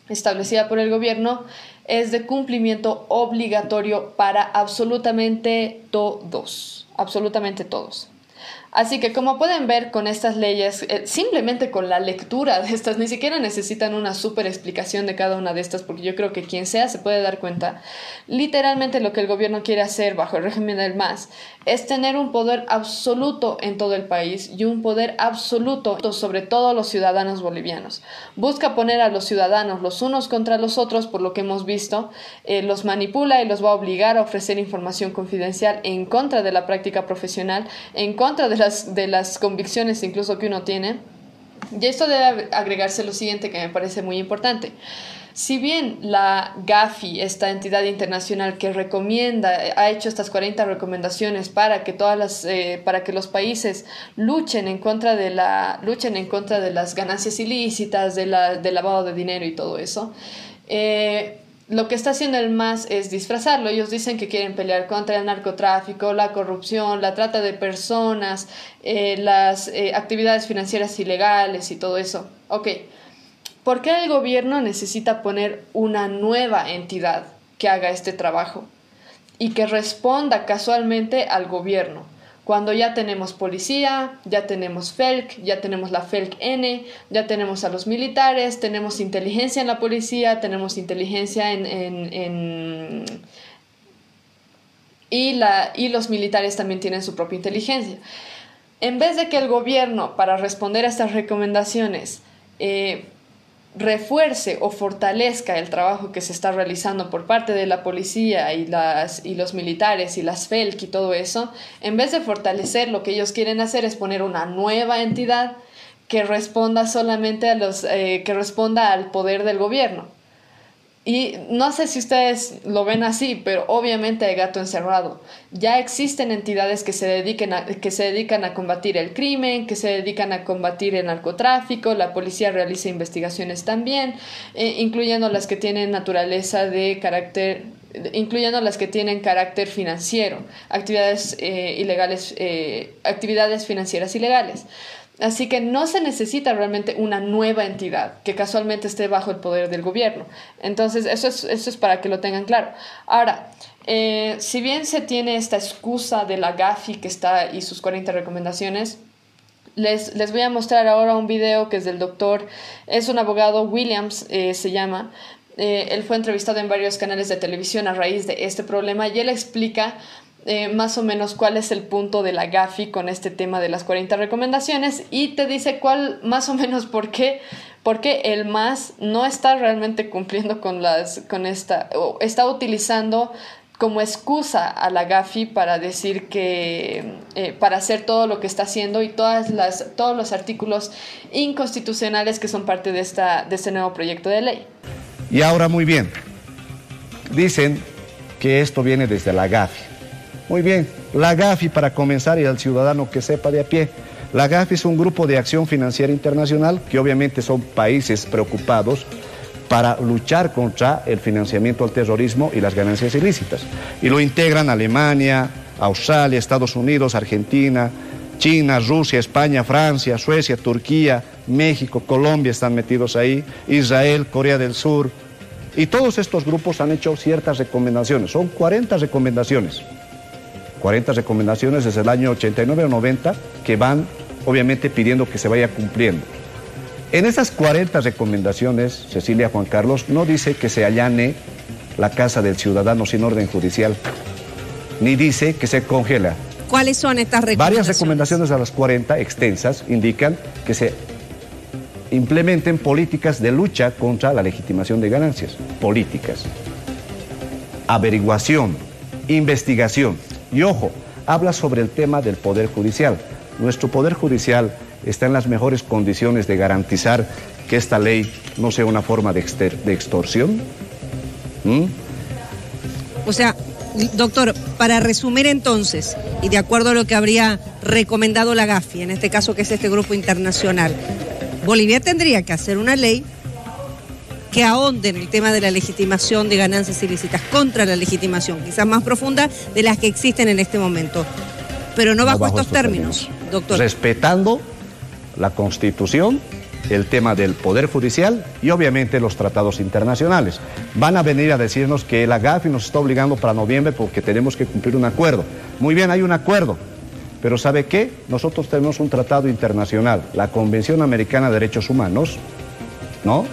establecida por el gobierno es de cumplimiento obligatorio para absolutamente todos, absolutamente todos. Así que como pueden ver con estas leyes, eh, simplemente con la lectura de estas, ni siquiera necesitan una súper explicación de cada una de estas, porque yo creo que quien sea se puede dar cuenta. Literalmente lo que el gobierno quiere hacer bajo el régimen del MAS es tener un poder absoluto en todo el país y un poder absoluto sobre todos los ciudadanos bolivianos. Busca poner a los ciudadanos los unos contra los otros, por lo que hemos visto, eh, los manipula y los va a obligar a ofrecer información confidencial en contra de la práctica profesional, en contra de de las convicciones incluso que uno tiene. Y esto debe agregarse lo siguiente que me parece muy importante. Si bien la GAFI, esta entidad internacional que recomienda, ha hecho estas 40 recomendaciones para que todas las, eh, para que los países luchen en contra de la, luchen en contra de las ganancias ilícitas, de la, del lavado de dinero y todo eso, eh, lo que está haciendo el MAS es disfrazarlo. Ellos dicen que quieren pelear contra el narcotráfico, la corrupción, la trata de personas, eh, las actividades financieras ilegales y todo eso. Ok, ¿Por qué el gobierno necesita poner una nueva entidad que haga este trabajo? y que responda casualmente al gobierno. Cuando ya tenemos policía, ya tenemos FELC, ya tenemos la FELC-N, ya tenemos a los militares, tenemos inteligencia en la policía, tenemos inteligencia en... y, la, y los militares también tienen su propia inteligencia. En vez de que el gobierno, para responder a estas recomendaciones, eh, refuerce o fortalezca el trabajo que se está realizando por parte de la policía y, las, y los militares y las FELC y todo eso, en vez de fortalecer lo que ellos quieren hacer es poner una nueva entidad que responda solamente a los eh, que responda al poder del gobierno. Y no sé si ustedes lo ven así, pero obviamente hay gato encerrado. Ya existen entidades que se, dediquen a, que se dedican a combatir el crimen, que se dedican a combatir el narcotráfico, la policía realiza investigaciones también, eh, incluyendo las que tienen naturaleza de carácter incluyendo las que tienen carácter financiero, actividades eh, ilegales, eh, actividades financieras ilegales. Así que no se necesita realmente una nueva entidad que casualmente esté bajo el poder del gobierno. Entonces, eso es, eso es para que lo tengan claro. Ahora, eh, si bien se tiene esta excusa de la GAFI que está y sus 40 recomendaciones, les, les, voy a mostrar ahora un video que es del doctor, es un abogado, Williams eh, se llama. Eh, él fue entrevistado en varios canales de televisión a raíz de este problema y él explica eh, más o menos cuál es el punto de la GAFI con este tema de las 40 recomendaciones y te dice cuál, más o menos por qué, porque el MAS no está realmente cumpliendo con, las, con esta, o está utilizando como excusa a la GAFI para decir que, eh, para hacer todo lo que está haciendo y todas las, todos los artículos inconstitucionales que son parte de, esta, de este nuevo proyecto de ley. Y ahora muy bien, dicen que esto viene desde la GAFI. Muy bien, la GAFI para comenzar y al ciudadano que sepa de a pie. La GAFI es un grupo de acción financiera internacional que obviamente son países preocupados para luchar contra el financiamiento al terrorismo y las ganancias ilícitas. Y lo integran Alemania, Australia, Estados Unidos, Argentina, China, Rusia, España, Francia, Suecia, Turquía, México, Colombia están metidos ahí, Israel, Corea del Sur. Y todos estos grupos han hecho ciertas recomendaciones, son 40 recomendaciones. 40 recomendaciones desde el año 89 o 90 que van obviamente pidiendo que se vaya cumpliendo. En esas 40 recomendaciones, Cecilia Juan Carlos no dice que se allane la casa del ciudadano sin orden judicial, ni dice que se congela. ¿Cuáles son estas recomendaciones? Varias recomendaciones a las 40 extensas indican que se implementen políticas de lucha contra la legitimación de ganancias, políticas, averiguación, investigación. Y ojo, habla sobre el tema del Poder Judicial. Nuestro Poder Judicial está en las mejores condiciones de garantizar que esta ley no sea una forma de, extorsión. ¿Mm? O sea, doctor, para resumir entonces, y de acuerdo a lo que habría recomendado la GAFI, en este caso que es este grupo internacional, Bolivia tendría que hacer una ley que ahonden el tema de la legitimación de ganancias ilícitas, contra la legitimación, quizás más profunda de las que existen en este momento. Pero no bajo, estos, términos, doctor. Respetando la Constitución, el tema del Poder Judicial y obviamente los tratados internacionales. Van a venir a decirnos que la GAFI nos está obligando para noviembre porque tenemos que cumplir un acuerdo. Muy bien, hay un acuerdo. Pero ¿sabe qué? Nosotros tenemos un tratado internacional, la Convención Americana de Derechos Humanos, ¿no?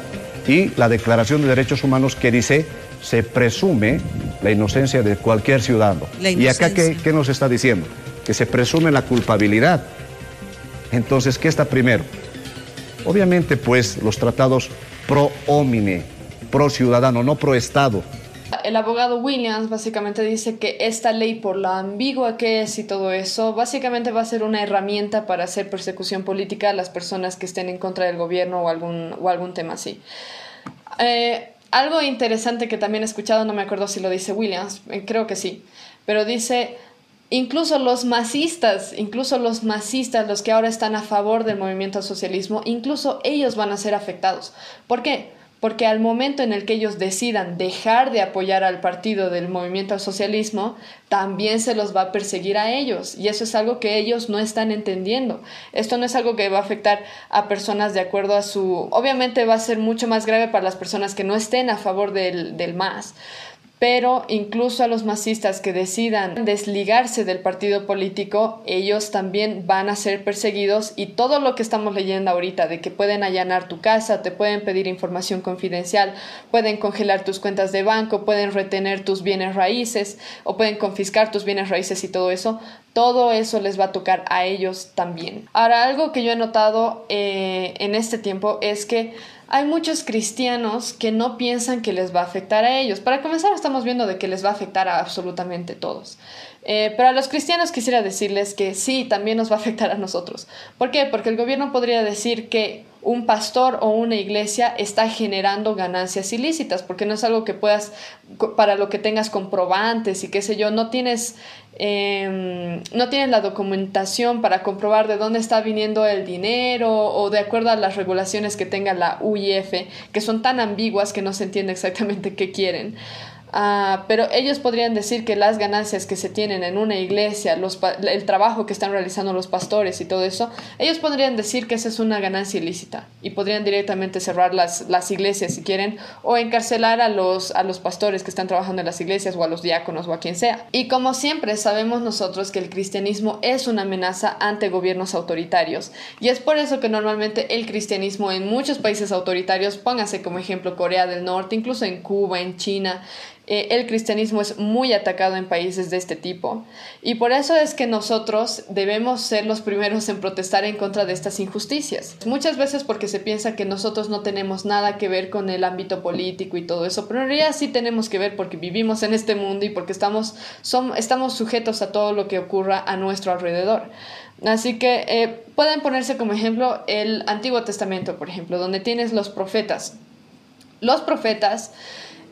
Y la Declaración de Derechos Humanos que dice se presume la inocencia de cualquier ciudadano. ¿Y acá ¿qué, qué nos está diciendo? Que se presume la culpabilidad. Entonces, ¿qué está primero? Obviamente, pues, los tratados pro homine, pro ciudadano, no pro Estado. El abogado Williams básicamente dice que esta ley, por la ambigua que es y todo eso, básicamente va a ser una herramienta para hacer persecución política a las personas que estén en contra del gobierno o algún, o algún tema así. Eh, algo interesante que también he escuchado, no me acuerdo si lo dice Williams, eh, creo que sí, pero dice, incluso los masistas, incluso los masistas, los que ahora están a favor del movimiento al socialismo, incluso ellos van a ser afectados. ¿Por qué? Porque al momento en el que ellos decidan dejar de apoyar al partido del movimiento al socialismo, también se los va a perseguir a ellos. Y eso es algo que ellos no están entendiendo. Esto no es algo que va a afectar a personas de acuerdo a su... Obviamente va a ser mucho más grave para las personas que no estén a favor del, del MAS. Pero incluso a los masistas que decidan desligarse del partido político, ellos también van a ser perseguidos y todo lo que estamos leyendo ahorita, de que pueden allanar tu casa, te pueden pedir información confidencial, pueden congelar tus cuentas de banco, pueden retener tus bienes raíces o pueden confiscar tus bienes raíces y todo eso, todo eso les va a tocar a ellos también. Ahora, algo que yo he notado eh, en este tiempo es que hay muchos cristianos que no piensan que les va a afectar a ellos. Para comenzar, estamos viendo de que les va a afectar a absolutamente todos. Eh, pero a los cristianos quisiera decirles que sí, también nos va a afectar a nosotros. ¿Por qué? Porque el gobierno podría decir que un pastor o una iglesia está generando ganancias ilícitas, porque no es algo que puedas, para lo que tengas comprobantes y qué sé yo, no tienes, em, no tienes la documentación para comprobar de dónde está viniendo el dinero o de acuerdo a las regulaciones que tenga la UIF, que son tan ambiguas que no se entiende exactamente qué quieren. Ah, pero ellos podrían decir que las ganancias que se tienen en una iglesia, los, el trabajo que están realizando los pastores y todo eso, ellos podrían decir que esa es una ganancia ilícita y podrían directamente cerrar las, las iglesias si quieren o encarcelar a los, a los pastores que están trabajando en las iglesias o a los diáconos o a quien sea. Y como siempre sabemos nosotros que el cristianismo es una amenaza ante gobiernos autoritarios y es por eso que normalmente el cristianismo en muchos países autoritarios, póngase como ejemplo Corea del Norte, incluso en Cuba, en China, eh, el cristianismo es muy atacado en países de este tipo. Y por eso es que nosotros debemos ser los primeros en protestar en contra de estas injusticias. Muchas veces porque se piensa que nosotros no tenemos nada que ver con el ámbito político y todo eso, pero en realidad sí tenemos que ver porque vivimos en este mundo y porque estamos, estamos sujetos a todo lo que ocurra a nuestro alrededor. Así que eh, pueden ponerse como ejemplo el Antiguo Testamento, por ejemplo, donde tienes los profetas. Los profetas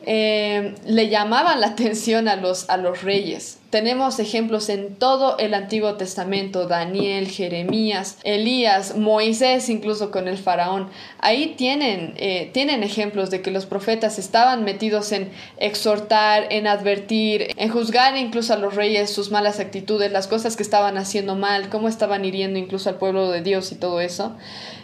eh, le llamaban la atención a los, a los reyes. Tenemos ejemplos en todo el Antiguo Testamento, Daniel, Jeremías, Elías, Moisés, incluso con el faraón. Ahí tienen, eh, tienen ejemplos de que los profetas estaban metidos en exhortar, en advertir, en juzgar incluso a los reyes sus malas actitudes, las cosas que estaban haciendo mal, cómo estaban hiriendo incluso al pueblo de Dios y todo eso.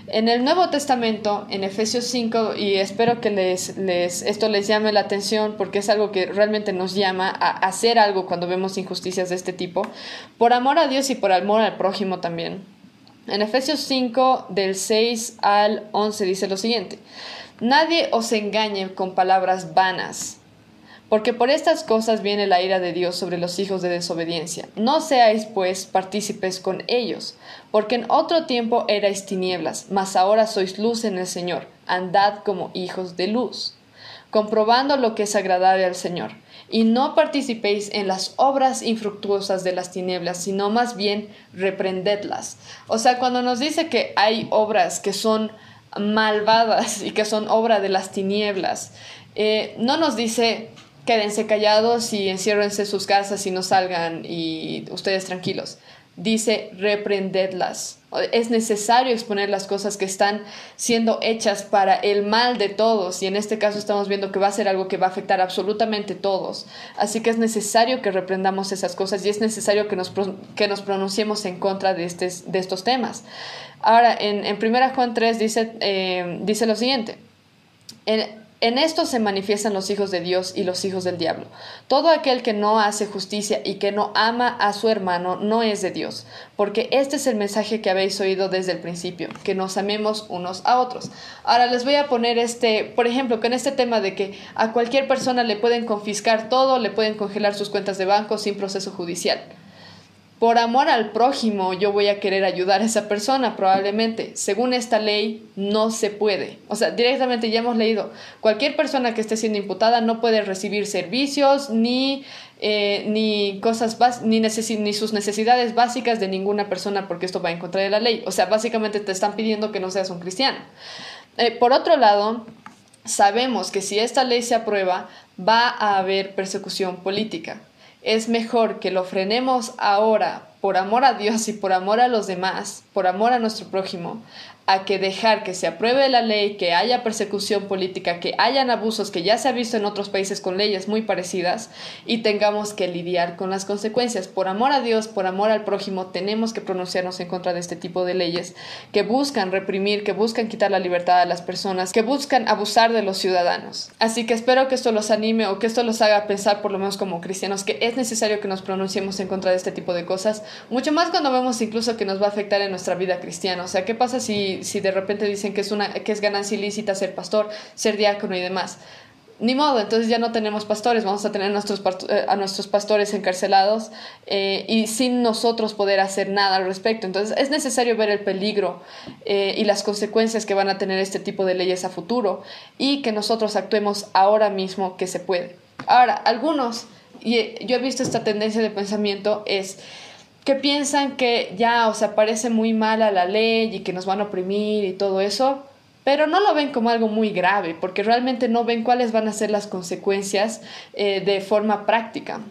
En el Nuevo Testamento, en Efesios 5, y espero que les, les, esto les llame la atención porque es algo que realmente nos llama a hacer algo cuando vemos injusticias de este tipo, por amor a Dios y por amor al prójimo también. En Efesios 5, del 6 al 11, dice lo siguiente, Nadie os engañe con palabras vanas porque por estas cosas viene la ira de Dios sobre los hijos de desobediencia. No seáis, pues, partícipes con ellos, porque en otro tiempo erais tinieblas, mas ahora sois luz en el Señor. Andad como hijos de luz, comprobando lo que es agradable al Señor. Y no participéis en las obras infructuosas de las tinieblas, sino más bien reprendedlas. O sea, cuando nos dice que hay obras que son malvadas y que son obra de las tinieblas, eh, no nos dice quédense callados y enciérrense sus casas y no salgan y ustedes tranquilos. Dice, reprendedlas. Es necesario exponer las cosas que están siendo hechas para el mal de todos y en este caso estamos viendo que va a ser algo que va a afectar absolutamente todos. Así que es necesario que reprendamos esas cosas y es necesario que nos, que nos pronunciemos en contra de, este, de estos temas. Ahora, en, en 1 Juan 3 dice, eh, dice lo siguiente. En, en esto se manifiestan los hijos de Dios y los hijos del diablo. Todo aquel que no hace justicia y que no ama a su hermano no es de Dios, porque este es el mensaje que habéis oído desde el principio, que nos amemos unos a otros. Ahora les voy a poner este, por ejemplo, con este tema de que a cualquier persona le pueden confiscar todo, le pueden congelar sus cuentas de banco sin proceso judicial por amor al prójimo yo voy a querer ayudar a esa persona, probablemente. Según esta ley, no se puede. O sea, directamente ya hemos leído, cualquier persona que esté siendo imputada no puede recibir servicios ni, eh, ni cosas ni, ni sus necesidades básicas de ninguna persona porque esto va en contra de la ley. O sea, básicamente te están pidiendo que no seas un cristiano. Eh, por otro lado, sabemos que si esta ley se aprueba, va a haber persecución política es mejor que lo frenemos ahora por amor a Dios y por amor a los demás, por amor a nuestro prójimo, a que dejar que se apruebe la ley, que haya persecución política, que hayan abusos que ya se ha visto en otros países con leyes muy parecidas y tengamos que lidiar con las consecuencias. Por amor a Dios, por amor al prójimo, tenemos que pronunciarnos en contra de este tipo de leyes que buscan reprimir, que buscan quitar la libertad a las personas, que buscan abusar de los ciudadanos. Así que espero que esto los anime o que esto los haga pensar, por lo menos como cristianos, que es necesario que nos pronunciemos en contra de este tipo de cosas, mucho más cuando vemos incluso que nos va a afectar en nuestra vida cristiana. O sea, ¿qué pasa si si, de repente dicen que es, una, que es ganancia ilícita ser pastor, ser diácono y demás. Ni modo, entonces ya no tenemos pastores, vamos a tener a nuestros, eh, a nuestros pastores encarcelados eh, y sin nosotros poder hacer nada al respecto. Entonces es necesario ver el peligro eh, y las consecuencias que van a tener este tipo de leyes a futuro y que nosotros actuemos ahora mismo que se puede. Ahora, algunos, y yo he visto esta tendencia de pensamiento, es que piensan que ya, o sea, parece muy mala la ley y que nos van a oprimir y todo eso, pero no lo ven como algo muy grave, porque realmente no ven cuáles van a ser las consecuencias eh, de forma práctica.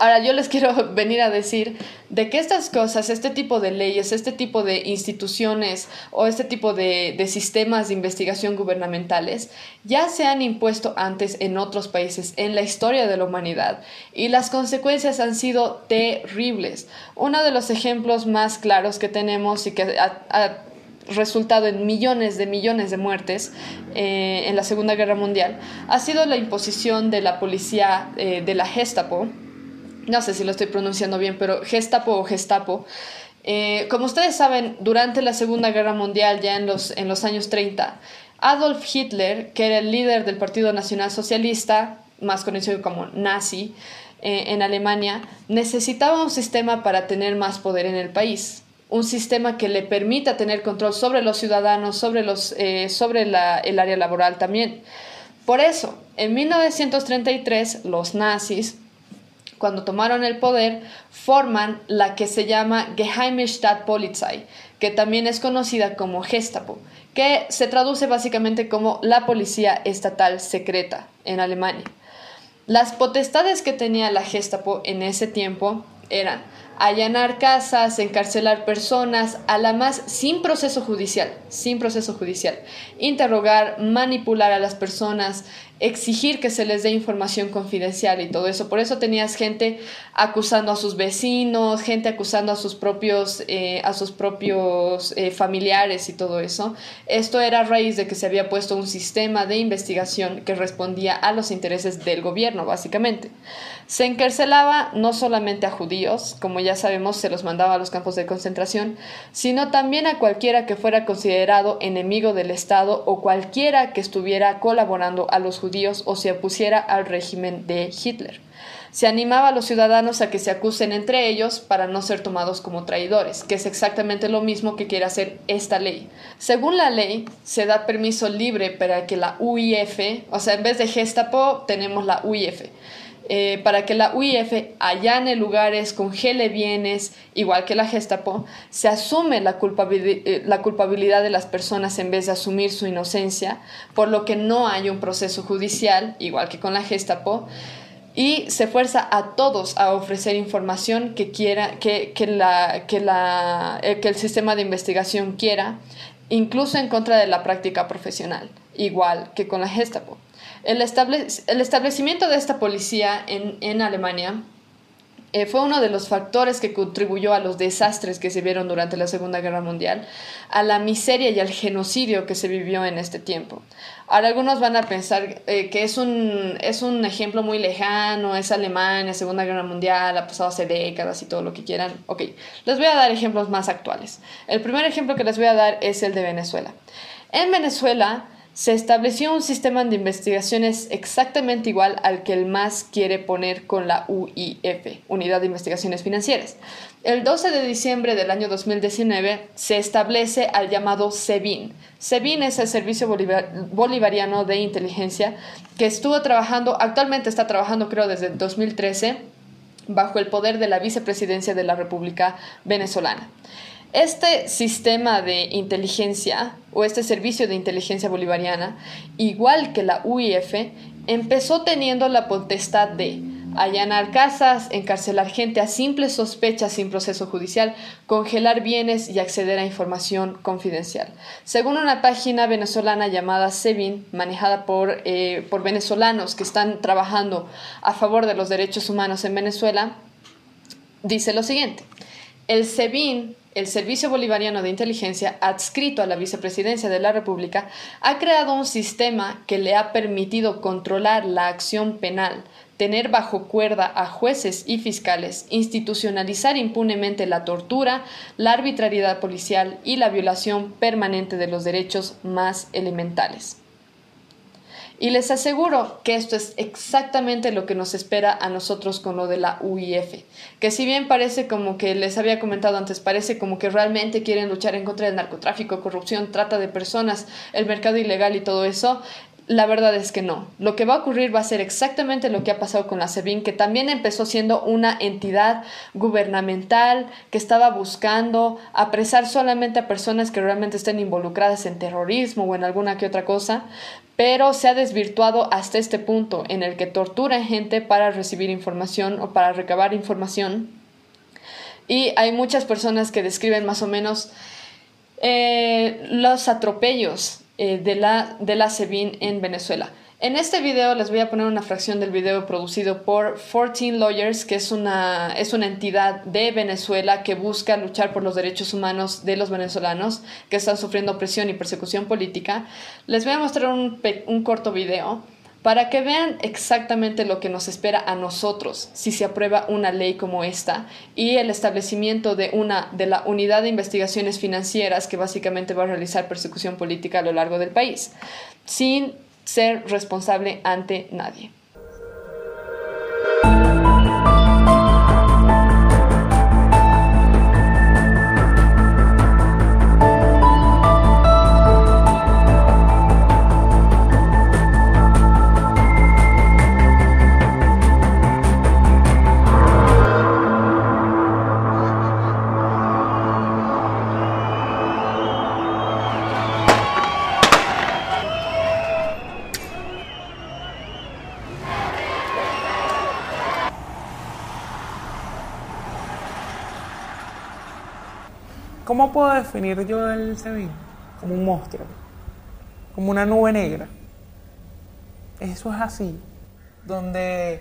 Ahora yo les quiero venir a decir de que estas cosas, este tipo de leyes, este tipo de instituciones o este tipo de, sistemas de investigación gubernamentales ya se han impuesto antes en otros países en la historia de la humanidad y las consecuencias han sido terribles. Uno de los ejemplos más claros que tenemos y que ha, resultado en millones de millones de muertes eh, en la Segunda Guerra Mundial ha sido la imposición de la policía eh, de la Gestapo no sé si lo estoy pronunciando bien, pero Gestapo o Gestapo. Eh, como ustedes saben, durante la Segunda Guerra Mundial, ya en los, en los años 30, Adolf Hitler, que era el líder del Partido Nacional Socialista, más conocido como nazi, eh, en Alemania, necesitaba un sistema para tener más poder en el país. Un sistema que le permita tener control sobre los ciudadanos, sobre, los, eh, sobre el área laboral también. Por eso, en 1933, los nazis cuando tomaron el poder, forman la que se llama Geheime Stadtpolizei, que también es conocida como Gestapo, que se traduce básicamente como la policía estatal secreta en Alemania. Las potestades que tenía la Gestapo en ese tiempo eran allanar casas, encarcelar personas, a la más sin proceso judicial, sin proceso judicial, interrogar, manipular a las personas, exigir que se les dé información confidencial y todo eso. Por eso tenías gente acusando a sus vecinos, gente acusando a sus propios, eh, a sus propios eh, familiares y todo eso. Esto era a raíz de que se había puesto un sistema de investigación que respondía a los intereses del gobierno, básicamente. Se encarcelaba no solamente a judíos, como ya sabemos, se los mandaba a los campos de concentración, sino también a cualquiera que fuera considerado enemigo del Estado o cualquiera que estuviera colaborando a los judíos o se opusiera al régimen de Hitler. Se animaba a los ciudadanos a que se acusen entre ellos para no ser tomados como traidores, que es exactamente lo mismo que quiere hacer esta ley. Según la ley, se da permiso libre para que la UIF, o sea, en vez de Gestapo tenemos la UIF, eh, para que la UIF allane lugares, congele bienes, igual que la Gestapo, se asume la, eh, la culpabilidad de las personas en vez de asumir su inocencia, por lo que no hay un proceso judicial, igual que con la Gestapo, y se fuerza a todos a ofrecer información que quiera que, que, la, que, la, eh, que el sistema de investigación quiera, incluso en contra de la práctica profesional, igual que con la Gestapo. El, establecimiento de esta policía en, Alemania eh, fue uno de los factores que contribuyó a los desastres que se vieron durante la Segunda Guerra Mundial, a la miseria y al genocidio que se vivió en este tiempo. Ahora algunos van a pensar eh, que es un, es un ejemplo muy lejano, es Alemania, Segunda Guerra Mundial, ha pasado hace décadas y todo lo que quieran. Ok, les voy a dar ejemplos más actuales. El primer ejemplo que les voy a dar es el de Venezuela. En Venezuela, se estableció un sistema de investigaciones exactamente igual al que el MAS quiere poner con la UIF, Unidad de Investigaciones Financieras. El 12 de diciembre del año 2019 se establece al llamado SEBIN. SEBIN es el Servicio Bolivariano de Inteligencia que estuvo trabajando, actualmente está trabajando creo desde 2013, bajo el poder de la vicepresidencia de la República Venezolana. Este sistema de inteligencia o este servicio de inteligencia bolivariana, igual que la UIF, empezó teniendo la potestad de allanar casas, encarcelar gente a simples sospechas sin proceso judicial, congelar bienes y acceder a información confidencial. Según una página venezolana llamada SEBIN, manejada por, eh, por venezolanos que están trabajando a favor de los derechos humanos en Venezuela, dice lo siguiente. El SEBIN el Servicio Bolivariano de Inteligencia, adscrito a la Vicepresidencia de la República, ha creado un sistema que le ha permitido controlar la acción penal, tener bajo cuerda a jueces y fiscales, institucionalizar impunemente la tortura, la arbitrariedad policial y la violación permanente de los derechos más elementales. Y les aseguro que esto es exactamente lo que nos espera a nosotros con lo de la UIF, que si bien parece como que les había comentado antes, parece como que realmente quieren luchar en contra del narcotráfico, corrupción, trata de personas, el mercado ilegal y todo eso, la verdad es que no. Lo que va a ocurrir va a ser exactamente lo que ha pasado con la SEBIN, que también empezó siendo una entidad gubernamental que estaba buscando apresar solamente a personas que realmente estén involucradas en terrorismo o en alguna que otra cosa, pero se ha desvirtuado hasta este punto en el que tortura gente para recibir información o para recabar información. Y hay muchas personas que describen más o menos eh, los atropellos eh, de, la, de la SEBIN en Venezuela. En este video les voy a poner una fracción del video producido por 14 Lawyers, que es una, es una entidad de Venezuela que busca luchar por los derechos humanos de los venezolanos que están sufriendo opresión y persecución política. Les voy a mostrar un, un corto video para que vean exactamente lo que nos espera a nosotros si se aprueba una ley como esta y el establecimiento de una de la unidad de investigaciones financieras que básicamente va a realizar persecución política a lo largo del país sin ser responsable ante nadie. ¿Cómo puedo definir yo el SEBIN? Como un monstruo, como una nube negra. Eso es así, donde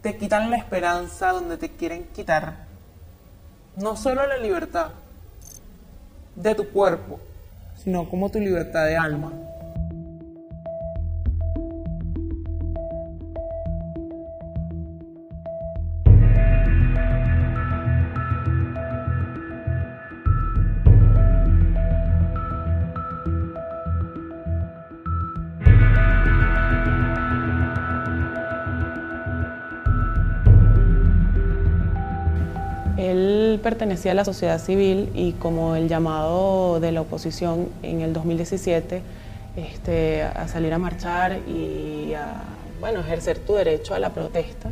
te quitan la esperanza, donde te quieren quitar no solo la libertad de tu cuerpo, sino como tu libertad de alma. Pertenecía a la sociedad civil y como el llamado de la oposición en el 2017 este, a salir a marchar y a bueno, ejercer tu derecho a la protesta,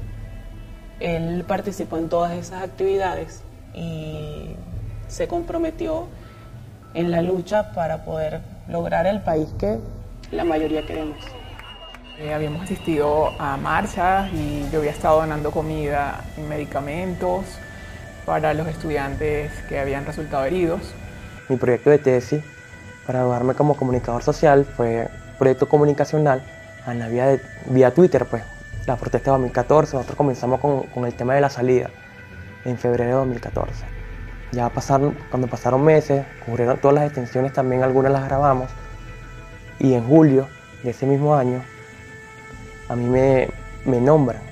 él participó en todas esas actividades y se comprometió en la lucha para poder lograr el país que la mayoría queremos. Eh, habíamos asistido a marchas y yo había estado donando comida y medicamentos para los estudiantes que habían resultado heridos. Mi proyecto de tesis para graduarme como comunicador social fue proyecto comunicacional a la vía, Twitter, pues la protesta de 2014, nosotros comenzamos con, el tema de la salida en febrero de 2014. Ya pasaron, cuando pasaron meses, ocurrieron todas las extensiones, también algunas las grabamos, y en julio de ese mismo año, a mí me, me nombran,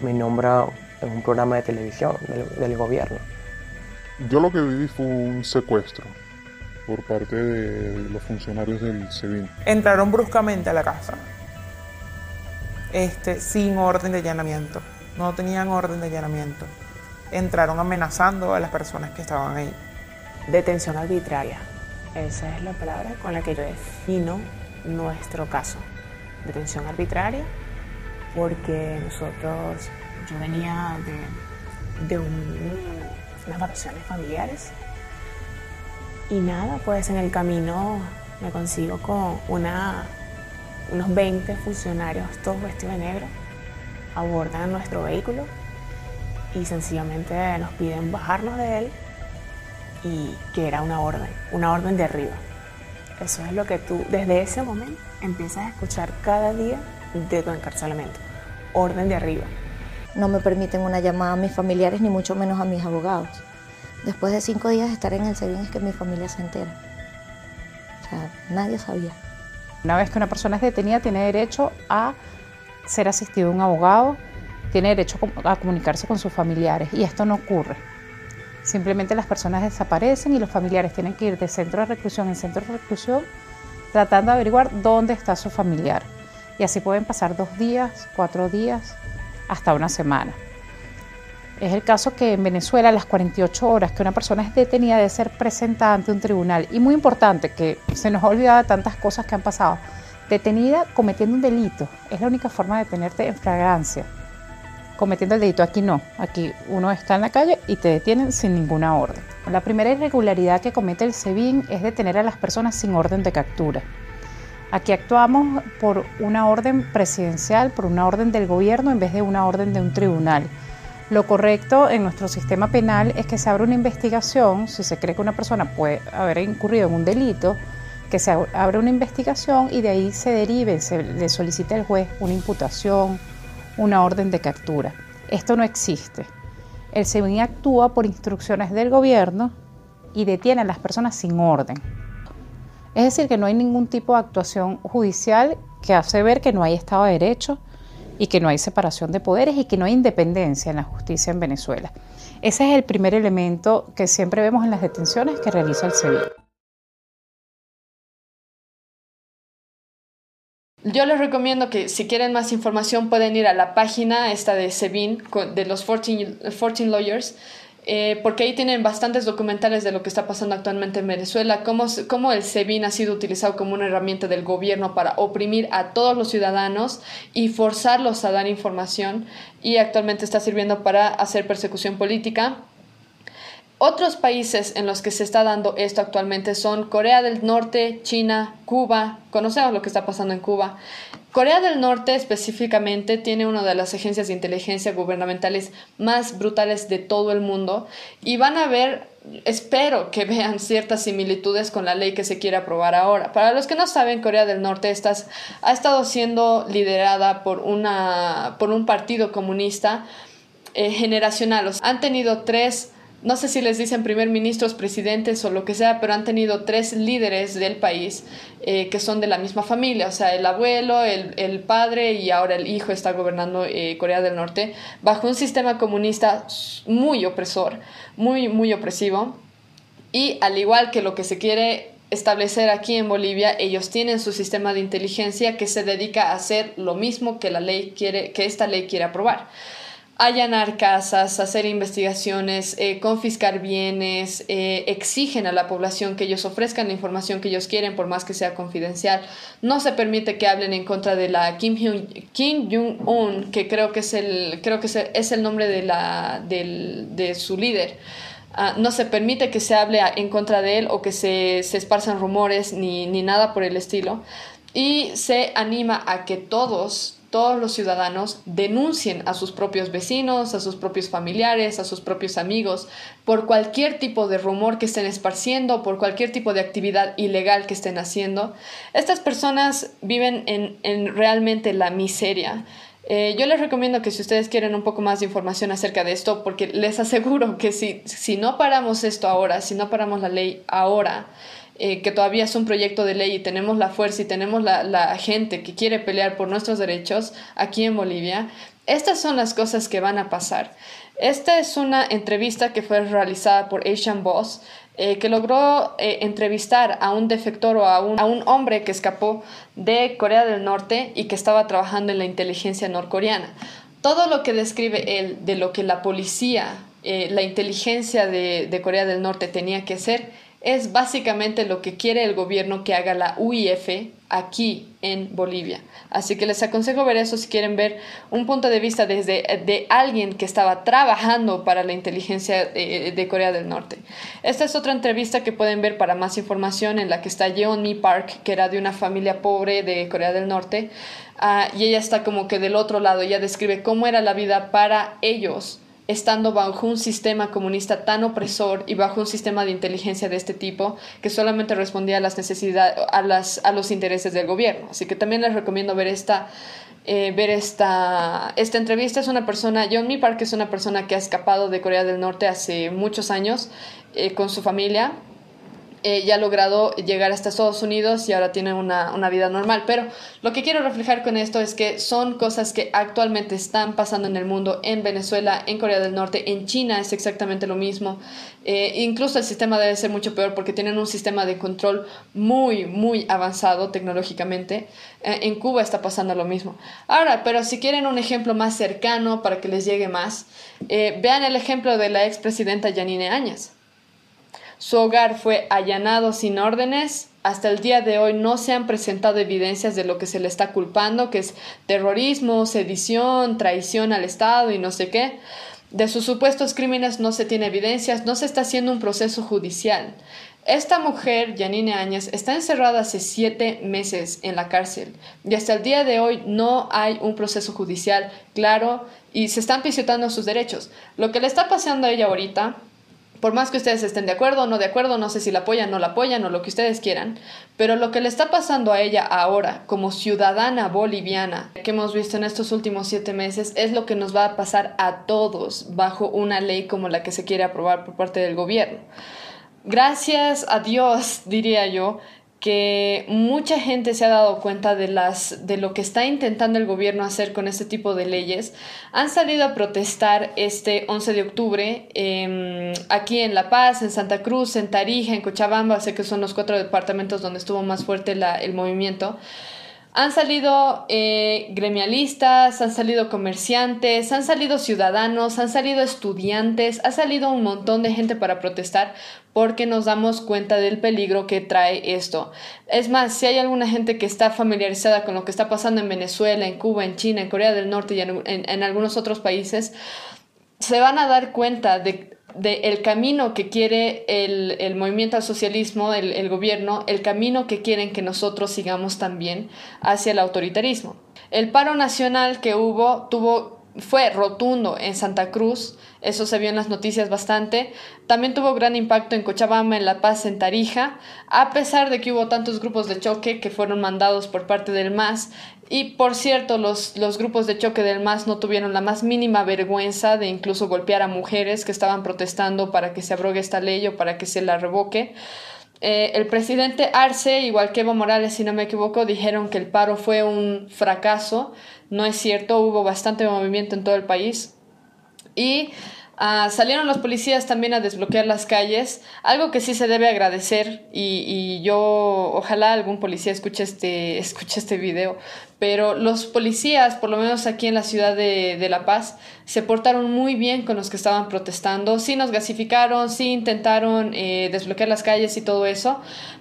me nombra en un programa de televisión del, del gobierno. Yo lo que viví fue un secuestro por parte de los funcionarios del SEBIN. Entraron bruscamente a la casa, este, sin orden de allanamiento. No tenían orden de allanamiento. Entraron amenazando a las personas que estaban ahí. Detención arbitraria. Esa es la palabra con la que yo defino nuestro caso. Detención arbitraria porque nosotros yo venía de, de un, unas vacaciones familiares y nada, pues en el camino me consigo con unos 20 funcionarios todos vestidos de negro abordan nuestro vehículo y sencillamente nos piden bajarnos de él y que era una orden, una orden de arriba. Eso es lo que tú desde ese momento empiezas a escuchar cada día de tu encarcelamiento. Orden de arriba. No me permiten una llamada a mis familiares ni mucho menos a mis abogados. Después de cinco días de estar en el SEBIN es que mi familia se entera. O sea, nadie sabía. Una vez que una persona es detenida tiene derecho a ser asistido a un abogado, tiene derecho a comunicarse con sus familiares y esto no ocurre. Simplemente las personas desaparecen y los familiares tienen que ir de centro de reclusión en centro de reclusión tratando de averiguar dónde está su familiar. Y así pueden pasar dos días, cuatro días, hasta una semana. Es el caso que en Venezuela las 48 horas que una persona es detenida debe ser presentada ante un tribunal. Y muy importante, que se nos ha tantas cosas que han pasado. Detenida cometiendo un delito. Es la única forma de tenerte en fragancia cometiendo el delito. Aquí no, aquí uno está en la calle y te detienen sin ninguna orden. La primera irregularidad que comete el SEBIN es detener a las personas sin orden de captura. Aquí actuamos por una orden presidencial, por una orden del gobierno en vez de una orden de un tribunal. Lo correcto en nuestro sistema penal es que se abra una investigación, si se cree que una persona puede haber incurrido en un delito, que se abra una investigación y de ahí se derive, se le solicite al juez una imputación, una orden de captura. Esto no existe. El SEBIN actúa por instrucciones del gobierno y detiene a las personas sin orden. Es decir, que no hay ningún tipo de actuación judicial que hace ver que no hay Estado de Derecho y que no hay separación de poderes y que no hay independencia en la justicia en Venezuela. Ese es el primer elemento que siempre vemos en las detenciones que realiza el SEBIN. Yo les recomiendo que si quieren más información pueden ir a la página esta de SEBIN, de los 14, Lawyers, eh, porque ahí tienen bastantes documentales de lo que está pasando actualmente en Venezuela, cómo, cómo el SEBIN ha sido utilizado como una herramienta del gobierno para oprimir a todos los ciudadanos y forzarlos a dar información y actualmente está sirviendo para hacer persecución política otros países en los que se está dando esto actualmente son Corea del Norte, China, Cuba. Conocemos lo que está pasando en Cuba. Corea del Norte específicamente tiene una de las agencias de inteligencia gubernamentales más brutales de todo el mundo y van a ver, espero que vean ciertas similitudes con la ley que se quiere aprobar ahora. Para los que no saben, Corea del Norte ha estado siendo liderada por, una, por un partido comunista eh, generacional. han tenido tres no sé si les dicen primer ministros, presidentes o lo que sea, pero han tenido tres líderes del país eh, que son de la misma familia, o sea, el abuelo, el, padre y ahora el hijo está gobernando eh, Corea del Norte bajo un sistema comunista muy opresor, muy, muy opresivo. Y al igual que lo que se quiere establecer aquí en Bolivia, ellos tienen su sistema de inteligencia que se dedica a hacer lo mismo que la ley quiere, que esta ley quiere aprobar allanar casas, hacer investigaciones, eh, confiscar bienes, eh, exigen a la población que ellos ofrezcan la información que ellos quieren, por más que sea confidencial. No se permite que hablen en contra de la Kim, Jong-un, que creo que es el, creo que es el nombre de, la, de su líder. Ah, no se permite que se hable en contra de él o que se, se esparzan rumores ni, ni nada por el estilo. Y se anima a que todos, todos los ciudadanos denuncien a sus propios vecinos, a sus propios familiares, a sus propios amigos, por cualquier tipo de rumor que estén esparciendo, por cualquier tipo de actividad ilegal que estén haciendo. Estas personas viven en, realmente la miseria. Eh, yo les recomiendo que si ustedes quieren un poco más de información acerca de esto, porque les aseguro que si, si no paramos esto ahora, si no paramos la ley ahora, eh, que todavía es un proyecto de ley y tenemos la fuerza y tenemos la, gente que quiere pelear por nuestros derechos aquí en Bolivia, estas son las cosas que van a pasar. Esta es una entrevista que fue realizada por Asian Boss, eh, que logró eh, entrevistar a un defector o a un, hombre que escapó de Corea del Norte y que estaba trabajando en la inteligencia norcoreana. Todo lo que describe él de lo que la policía, la inteligencia de, de Corea del Norte tenía que hacer, es básicamente lo que quiere el gobierno que haga la UIF aquí en Bolivia. Así que les aconsejo ver eso si quieren ver un punto de vista desde de alguien que estaba trabajando para la inteligencia de, Corea del Norte. Esta es otra entrevista que pueden ver para más información en la que está Yeon Mi Park, que era de una familia pobre de Corea del Norte, ah, y ella está como que del otro lado, ella describe cómo era la vida para ellos estando bajo un sistema comunista tan opresor y bajo un sistema de inteligencia de este tipo que solamente respondía a las necesidades, a, las, a los intereses del gobierno. Así que también les recomiendo ver esta, eh, ver esta, esta entrevista. Es una persona, John Mi Park es una persona que ha escapado de Corea del Norte hace muchos años eh, con su familia eh, ya ha logrado llegar hasta Estados Unidos y ahora tiene una, una, vida normal. Pero lo que quiero reflejar con esto es que son cosas que actualmente están pasando en el mundo, en Venezuela, en Corea del Norte, en China es exactamente lo mismo. Eh, incluso el sistema debe ser mucho peor porque tienen un sistema de control muy, muy avanzado tecnológicamente. Eh, en Cuba está pasando lo mismo. Ahora, pero si quieren un ejemplo más cercano para que les llegue más, vean el ejemplo de la expresidenta Yanine Áñez. Su hogar fue allanado sin órdenes. Hasta el día de hoy no se han presentado evidencias de lo que se le está culpando, que es terrorismo, sedición, traición al Estado y no sé qué. De sus supuestos crímenes no se tiene evidencias, no se está haciendo un proceso judicial. Esta mujer, Janine Áñez, está encerrada hace siete meses en la cárcel y hasta el día de hoy no hay un proceso judicial claro y se están pisoteando sus derechos. Lo que le está pasando a ella ahorita por más que ustedes estén de acuerdo o no de acuerdo, no sé si la apoyan no la apoyan o lo que ustedes quieran, pero lo que le está pasando a ella ahora como ciudadana boliviana que hemos visto en estos últimos siete meses es lo que nos va a pasar a todos bajo una ley como la que se quiere aprobar por parte del gobierno. Gracias a Dios, diría yo, que mucha gente se ha dado cuenta de, las, de lo que está intentando el gobierno hacer con este tipo de leyes. Han salido a protestar este 11 de octubre em, aquí en La Paz, en Santa Cruz, en Tarija, en Cochabamba, sé que son los cuatro departamentos donde estuvo más fuerte el movimiento. Han salido eh, gremialistas, han salido comerciantes, han salido ciudadanos, han salido estudiantes, ha salido un montón de gente para protestar porque nos damos cuenta del peligro que trae esto. Es más, si hay alguna gente que está familiarizada con lo que está pasando en Venezuela, en Cuba, en China, en Corea del Norte y en algunos otros países, se van a dar cuenta de del camino que quiere el, movimiento al socialismo, el, el, gobierno, el camino que quieren que nosotros sigamos también hacia el autoritarismo. El paro nacional que hubo tuvo fue rotundo en Santa Cruz, eso se vio en las noticias bastante. También tuvo gran impacto en Cochabamba, en La Paz, en Tarija, a pesar de que hubo tantos grupos de choque que fueron mandados por parte del MAS. Y por cierto, los, los grupos de choque del MAS no tuvieron la más mínima vergüenza de incluso golpear a mujeres que estaban protestando para que se abrogue esta ley o para que se la revoque. Eh, el presidente Arce, igual que Evo Morales, si no me equivoco, dijeron que el paro fue un fracaso. No es cierto, hubo bastante movimiento en todo el país. Y ah, salieron los policías también a desbloquear las calles, algo que sí se debe agradecer y, yo ojalá algún policía escuche este, escuche este video, pero los policías, por lo menos aquí en la ciudad de, de, La Paz, se portaron muy bien con los que estaban protestando. Sí nos gasificaron, sí intentaron eh, desbloquear las calles y todo eso,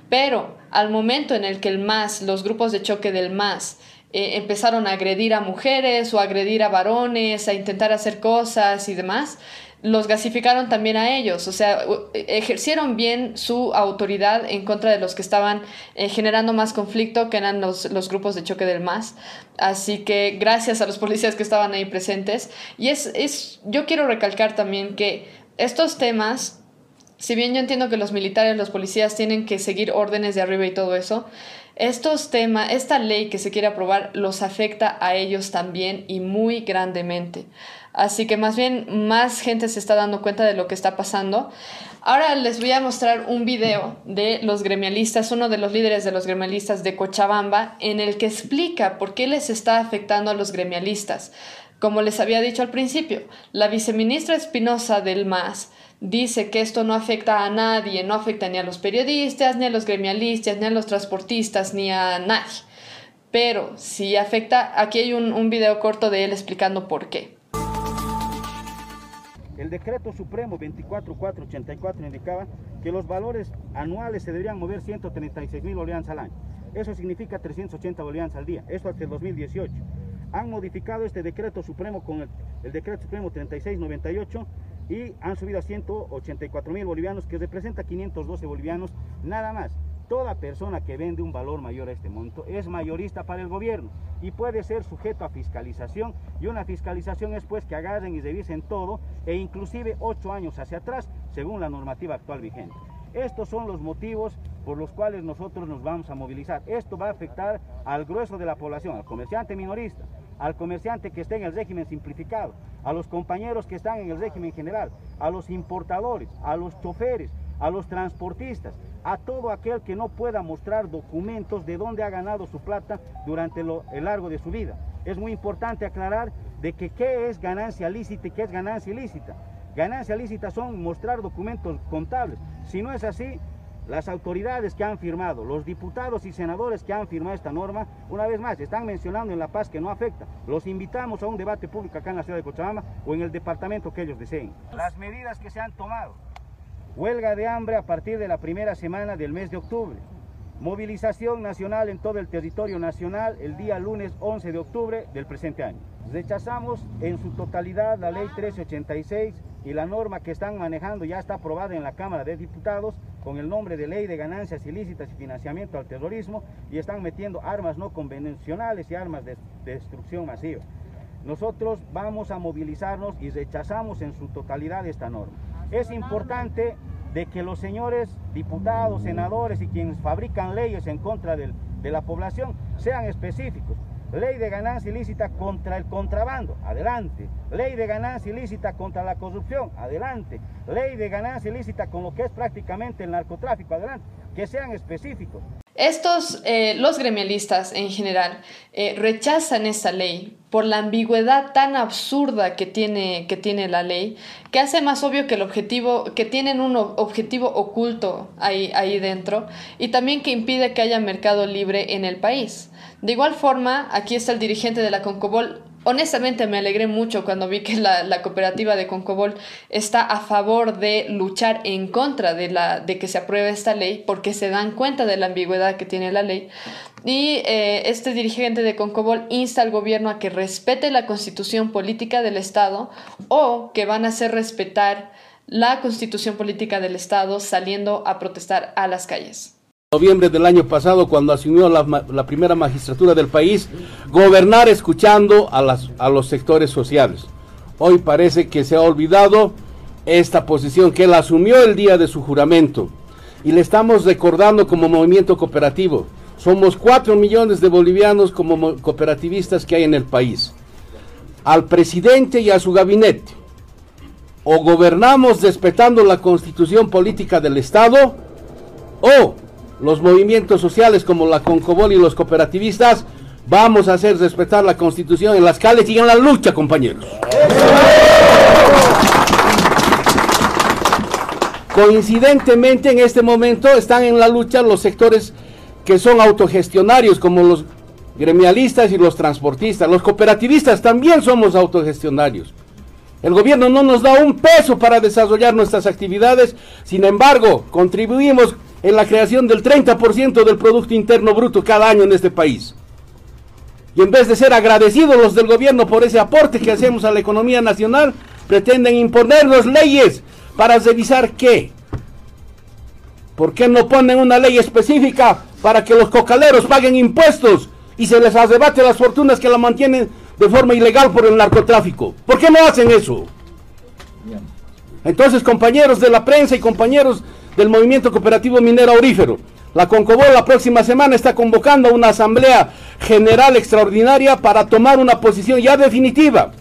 pero al momento en el que el MAS, los grupos de choque del MAS, eh, empezaron a agredir a mujeres o a agredir a varones, a intentar hacer cosas y demás, los gasificaron también a ellos, o sea, ejercieron bien su autoridad en contra de los que estaban eh, generando más conflicto, que eran los, los, grupos de choque del MAS. Así que gracias a los policías que estaban ahí presentes. Y es, es, yo quiero recalcar también que estos temas, si bien yo entiendo que los militares, los policías tienen que seguir órdenes de arriba y todo eso, estos temas, esta ley que se quiere aprobar los afecta a ellos también y muy grandemente. Así que más bien más gente se está dando cuenta de lo que está pasando. Ahora les voy a mostrar un video de los gremialistas, uno de los líderes de los gremialistas de Cochabamba, en el que explica por qué les está afectando a los gremialistas. Como les había dicho al principio, la viceministra Espinosa del MAS dice que esto no afecta a nadie, no afecta ni a los periodistas, ni a los gremialistas, ni a los transportistas, ni a nadie. Pero sí afecta, aquí hay un, un video corto de él explicando por qué. El decreto supremo 24484 indicaba que los valores anuales se deberían mover 136 mil oleadas al año. Eso significa 380 bolivianos al día. Esto hasta el 2018. Han modificado este decreto supremo con el, el decreto supremo 3698 y han subido a 184 mil bolivianos, que representa 512 bolivianos nada más. Toda persona que vende un valor mayor a este monto es mayorista para el gobierno y puede ser sujeto a fiscalización y una fiscalización es pues que agarren y revisen todo e inclusive ocho años hacia atrás según la normativa actual vigente. Estos son los motivos por los cuales nosotros nos vamos a movilizar. Esto va a afectar al grueso de la población, al comerciante minorista, al comerciante que esté en el régimen simplificado, a los compañeros que están en el régimen general, a los importadores, a los choferes, a los transportistas, a todo aquel que no pueda mostrar documentos de dónde ha ganado su plata durante lo, el largo de su vida. Es muy importante aclarar de que qué es ganancia lícita y qué es ganancia ilícita. Ganancia lícita son mostrar documentos contables. Si no es así, las autoridades que han firmado, los diputados y senadores que han firmado esta norma, una vez más, están mencionando en La Paz que no afecta. Los invitamos a un debate público acá en la ciudad de Cochabamba o en el departamento que ellos deseen. Las medidas que se han tomado. Huelga de hambre a partir de la primera semana del mes de octubre. Movilización nacional en todo el territorio nacional el día lunes 11 de octubre del presente año. Rechazamos en su totalidad la ley 1386 y la norma que están manejando ya está aprobada en la Cámara de Diputados con el nombre de Ley de Ganancias Ilícitas y Financiamiento al Terrorismo y están metiendo armas no convencionales y armas de destrucción masiva. Nosotros vamos a movilizarnos y rechazamos en su totalidad esta norma. Es importante de que los señores diputados, senadores y quienes fabrican leyes en contra de la población sean específicos. Ley de ganancia ilícita contra el contrabando, adelante. Ley de ganancia ilícita contra la corrupción, adelante. Ley de ganancia ilícita con lo que es prácticamente el narcotráfico, adelante. Que sean específicos. Estos, eh, los gremialistas en general, eh, rechazan esta ley por la ambigüedad tan absurda que tiene, que tiene la ley, que hace más obvio que el objetivo, que tienen un objetivo oculto ahí, ahí dentro, y también que impide que haya mercado libre en el país. De igual forma, aquí está el dirigente de la Concobol. Honestamente me alegré mucho cuando vi que la, cooperativa de Concobol está a favor de luchar en contra de, la, de que se apruebe esta ley porque se dan cuenta de la ambigüedad que tiene la ley. Y eh, este dirigente de Concobol insta al gobierno a que respete la constitución política del Estado o que van a hacer respetar la constitución política del Estado saliendo a protestar a las calles noviembre del año pasado, cuando asumió la, primera magistratura del país, gobernar escuchando a, a los sectores sociales. Hoy parece que se ha olvidado esta posición que él asumió el día de su juramento. Y le estamos recordando como movimiento cooperativo. Somos cuatro millones de bolivianos como cooperativistas que hay en el país. Al presidente y a su gabinete. O gobernamos respetando la constitución política del Estado, o los movimientos sociales como la Concobol y los cooperativistas, vamos a hacer respetar la Constitución en las calles y en la lucha, compañeros. Coincidentemente, en este momento están en la lucha los sectores que son autogestionarios, como los gremialistas y los transportistas. Los cooperativistas también somos autogestionarios. El gobierno no nos da un peso para desarrollar nuestras actividades, sin embargo, contribuimos en la creación del 30% del Producto Interno Bruto cada año en este país. Y en vez de ser agradecidos los del gobierno por ese aporte que hacemos a la economía nacional, pretenden imponernos leyes para revisar qué. ¿Por qué no ponen una ley específica para que los cocaleros paguen impuestos y se les arrebate las fortunas que la mantienen de forma ilegal por el narcotráfico? ¿Por qué no hacen eso? Entonces, compañeros de la prensa y compañeros del movimiento cooperativo minero aurífero. La Concobol la próxima semana está convocando a una asamblea general extraordinaria para tomar una posición ya definitiva.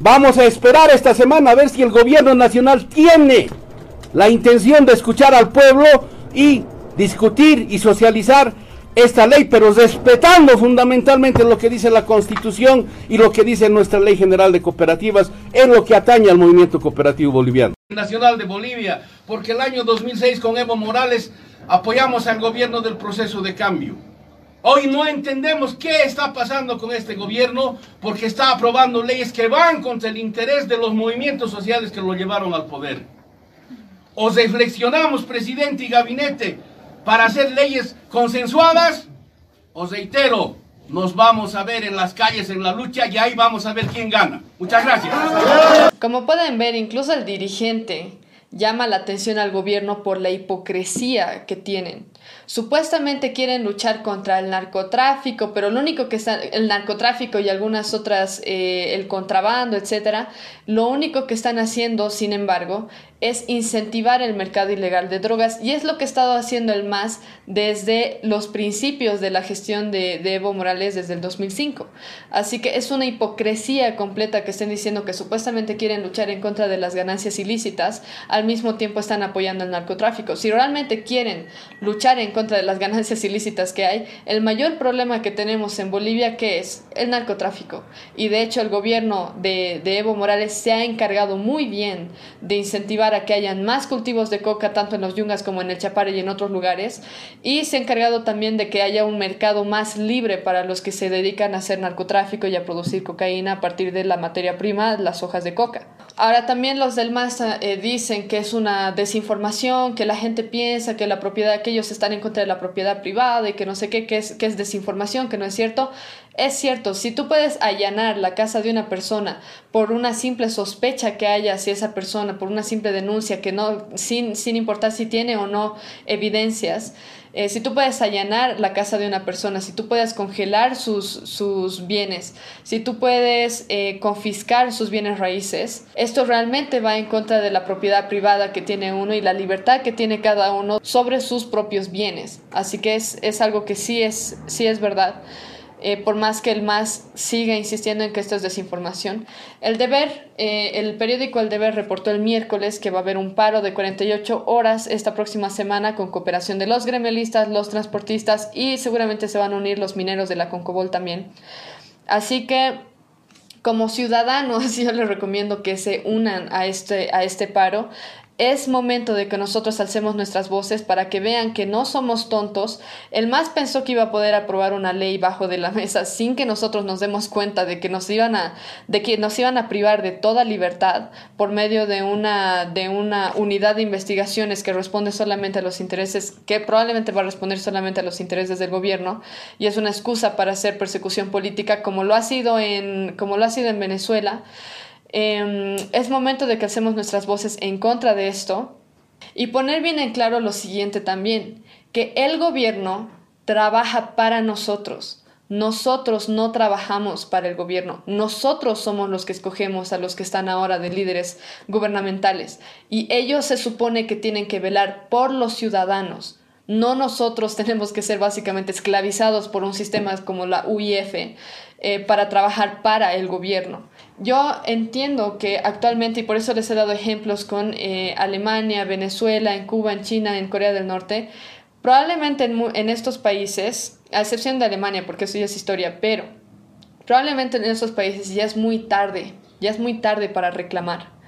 Vamos a esperar esta semana a ver si el gobierno nacional tiene la intención de escuchar al pueblo y discutir y socializar esta ley, pero respetando fundamentalmente lo que dice la Constitución y lo que dice nuestra Ley General de Cooperativas en lo que atañe al movimiento cooperativo boliviano. Nacional de Bolivia, porque el año 2006 con Evo Morales apoyamos al gobierno del proceso de cambio. Hoy no entendemos qué está pasando con este gobierno porque está aprobando leyes que van contra el interés de los movimientos sociales que lo llevaron al poder. O reflexionamos, presidente y gabinete, para hacer leyes consensuadas, os reitero, nos vamos a ver en las calles en la lucha y ahí vamos a ver quién gana. Muchas gracias. Como pueden ver, incluso el dirigente llama la atención al gobierno por la hipocresía que tienen. Supuestamente quieren luchar contra el narcotráfico, pero lo único que está, el narcotráfico y algunas otras, eh, el contrabando, etcétera, lo único que están haciendo, sin embargo, es incentivar el mercado ilegal de drogas y es lo que ha estado haciendo el MAS desde los principios de la gestión de, de, Evo Morales desde el 2005. Así que es una hipocresía completa que estén diciendo que supuestamente quieren luchar en contra de las ganancias ilícitas, al mismo tiempo están apoyando el narcotráfico. Si realmente quieren luchar en contra de las ganancias ilícitas que hay, el mayor problema que tenemos en Bolivia que es el narcotráfico. Y de hecho el gobierno de, Evo Morales se ha encargado muy bien de incentivar a que hayan más cultivos de coca tanto en los yungas como en el Chapare y en otros lugares y se ha encargado también de que haya un mercado más libre para los que se dedican a hacer narcotráfico y a producir cocaína a partir de la materia prima, las hojas de coca. Ahora también los del MAS eh, dicen que es una desinformación, que la gente piensa que la propiedad, que ellos están en contra de la propiedad privada y que no sé qué, que es, que es desinformación, que no es cierto. Es cierto, si tú puedes allanar la casa de una persona por una simple sospecha que haya hacia esa persona, por una simple denuncia que no, sin, sin importar si tiene o no evidencias, eh, si tú puedes allanar la casa de una persona, si tú puedes congelar sus, sus bienes, si tú puedes eh, confiscar sus bienes raíces, esto realmente va en contra de la propiedad privada que tiene uno y la libertad que tiene cada uno sobre sus propios bienes. Así que es, es algo que sí es, sí es verdad. Eh, por más que el MAS siga insistiendo en que esto es desinformación. El deber, eh, el periódico El Deber reportó el miércoles que va a haber un paro de 48 horas esta próxima semana con cooperación de los gremialistas, los transportistas y seguramente se van a unir los mineros de la Concobol también. Así que como ciudadanos yo les recomiendo que se unan a este, a este paro. Es momento de que nosotros alcemos nuestras voces para que vean que no somos tontos. El MAS pensó que iba a poder aprobar una ley bajo de la mesa sin que nosotros nos demos cuenta de que nos iban a, de que nos iban a privar de toda libertad por medio de una, de una unidad de investigaciones que responde solamente a los intereses, que probablemente va a responder solamente a los intereses del gobierno y es una excusa para hacer persecución política como lo ha sido en, como lo ha sido en Venezuela. Eh, es momento de que hacemos nuestras voces en contra de esto y poner bien en claro lo siguiente también, que el gobierno trabaja para nosotros. Nosotros no trabajamos para el gobierno, nosotros somos los que escogemos a los que están ahora de líderes gubernamentales y ellos se supone que tienen que velar por los ciudadanos. No nosotros tenemos que ser básicamente esclavizados por un sistema como la UIF eh, para trabajar para el gobierno. Yo entiendo que actualmente, y por eso les he dado ejemplos con eh, Alemania, Venezuela, en Cuba, en China, en Corea del Norte, probablemente en, en estos países, a excepción de Alemania, porque eso ya es historia, pero probablemente en estos países ya es muy tarde, ya es muy tarde para reclamar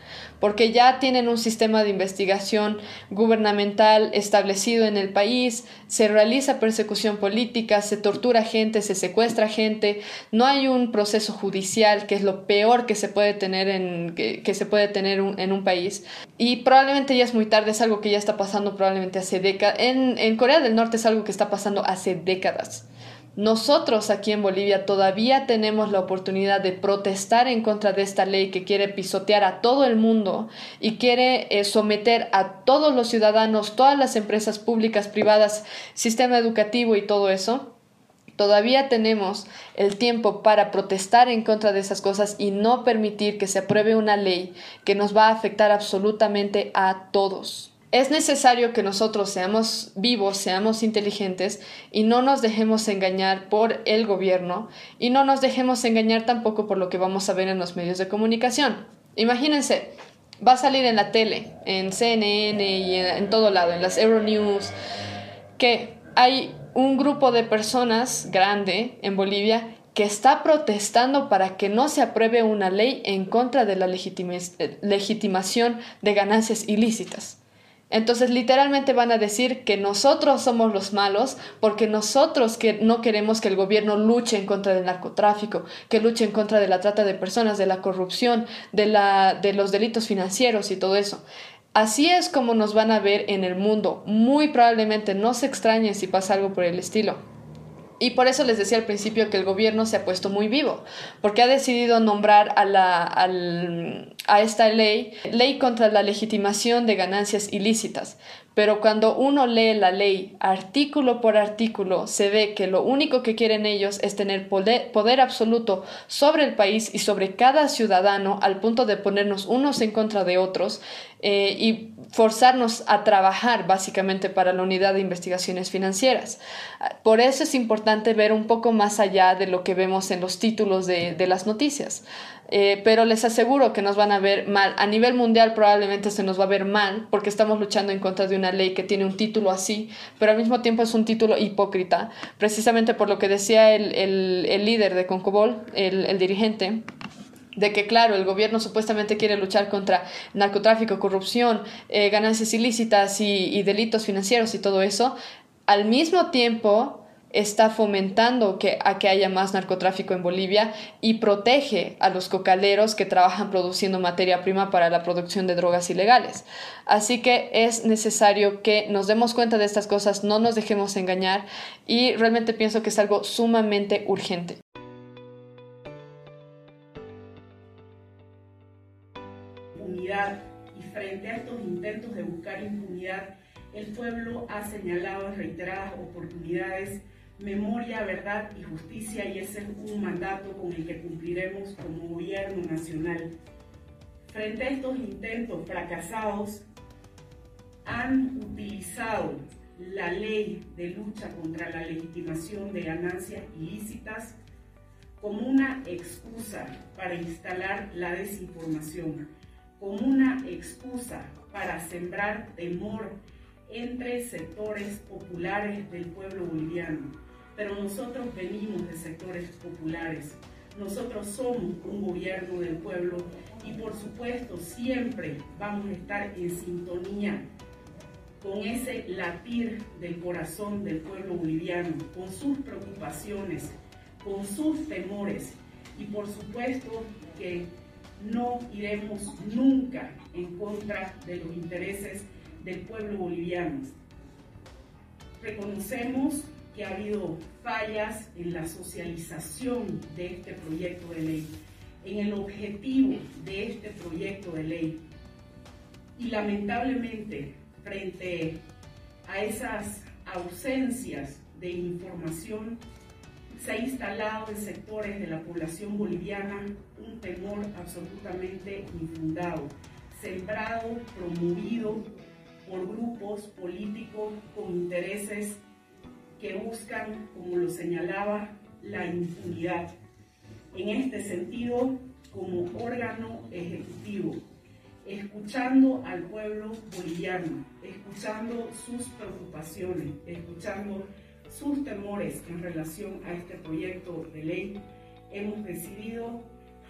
porque ya tienen un sistema de investigación gubernamental establecido en el país, se realiza persecución política, se tortura gente, se secuestra gente, no hay un proceso judicial, que es lo peor que se puede tener en, que, se puede tener en un país. Y probablemente ya es muy tarde, es algo que ya está pasando probablemente hace décadas. En, en Corea del Norte es algo que está pasando hace décadas. Nosotros aquí en Bolivia todavía tenemos la oportunidad de protestar en contra de esta ley que quiere pisotear a todo el mundo y quiere eh, someter a todos los ciudadanos, todas las empresas públicas, privadas, sistema educativo y todo eso. Todavía tenemos el tiempo para protestar en contra de esas cosas y no permitir que se apruebe una ley que nos va a afectar absolutamente a todos. Es necesario que nosotros seamos vivos, seamos inteligentes y no nos dejemos engañar por el gobierno y no nos dejemos engañar tampoco por lo que vamos a ver en los medios de comunicación. Imagínense, va a salir en la tele, en CNN y en, todo lado, en las Euronews, que hay un grupo de personas grande en Bolivia que está protestando para que no se apruebe una ley en contra de la legitimación de ganancias ilícitas. Entonces literalmente van a decir que nosotros somos los malos porque nosotros que no queremos que el gobierno luche en contra del narcotráfico, que luche en contra de la trata de personas, de la corrupción, de, la, de los delitos financieros y todo eso. Así es como nos van a ver en el mundo. Muy probablemente no se extrañen si pasa algo por el estilo. Y por eso les decía al principio que el gobierno se ha puesto muy vivo, porque ha decidido nombrar a, la, a esta ley, ley contra la legitimación de ganancias ilícitas. Pero cuando uno lee la ley artículo por artículo, se ve que lo único que quieren ellos es tener poder, absoluto sobre el país y sobre cada ciudadano al punto de ponernos unos en contra de otros eh, y forzarnos a trabajar básicamente para la unidad de investigaciones financieras. Por eso es importante ver un poco más allá de lo que vemos en los títulos de, de las noticias. Eh, pero les aseguro que nos van a ver mal. A nivel mundial probablemente se nos va a ver mal porque estamos luchando en contra de una ley que tiene un título así, pero al mismo tiempo es un título hipócrita, precisamente por lo que decía el, el, líder de Concobol, el, el dirigente de que, claro, el gobierno supuestamente quiere luchar contra narcotráfico, corrupción, eh, ganancias ilícitas y, delitos financieros y todo eso, al mismo tiempo está fomentando que, a que haya más narcotráfico en Bolivia y protege a los cocaleros que trabajan produciendo materia prima para la producción de drogas ilegales. Así que es necesario que nos demos cuenta de estas cosas, no nos dejemos engañar y realmente pienso que es algo sumamente urgente. Impunidad y frente a estos intentos de buscar impunidad, el pueblo ha señalado reiteradas oportunidades memoria, verdad y justicia y ese es un mandato con el que cumpliremos como gobierno nacional. Frente a estos intentos fracasados, han utilizado la ley de lucha contra la legitimación de ganancias ilícitas como una excusa para instalar la desinformación, como una excusa para sembrar temor entre sectores populares del pueblo boliviano pero nosotros venimos de sectores populares. Nosotros somos un gobierno del pueblo y por supuesto siempre vamos a estar en sintonía con ese latir del corazón del pueblo boliviano, con sus preocupaciones, con sus temores y por supuesto que no iremos nunca en contra de los intereses del pueblo boliviano. Reconocemos que ha habido fallas en la socialización de este proyecto de ley, en el objetivo de este proyecto de ley. Y lamentablemente, frente a esas ausencias de información, se ha instalado en sectores de la población boliviana un temor absolutamente infundado, sembrado, promovido por grupos políticos con intereses que buscan, como lo señalaba, la impunidad. En este sentido, como órgano ejecutivo, escuchando al pueblo boliviano, escuchando sus preocupaciones, escuchando sus temores en relación a este proyecto de ley, hemos decidido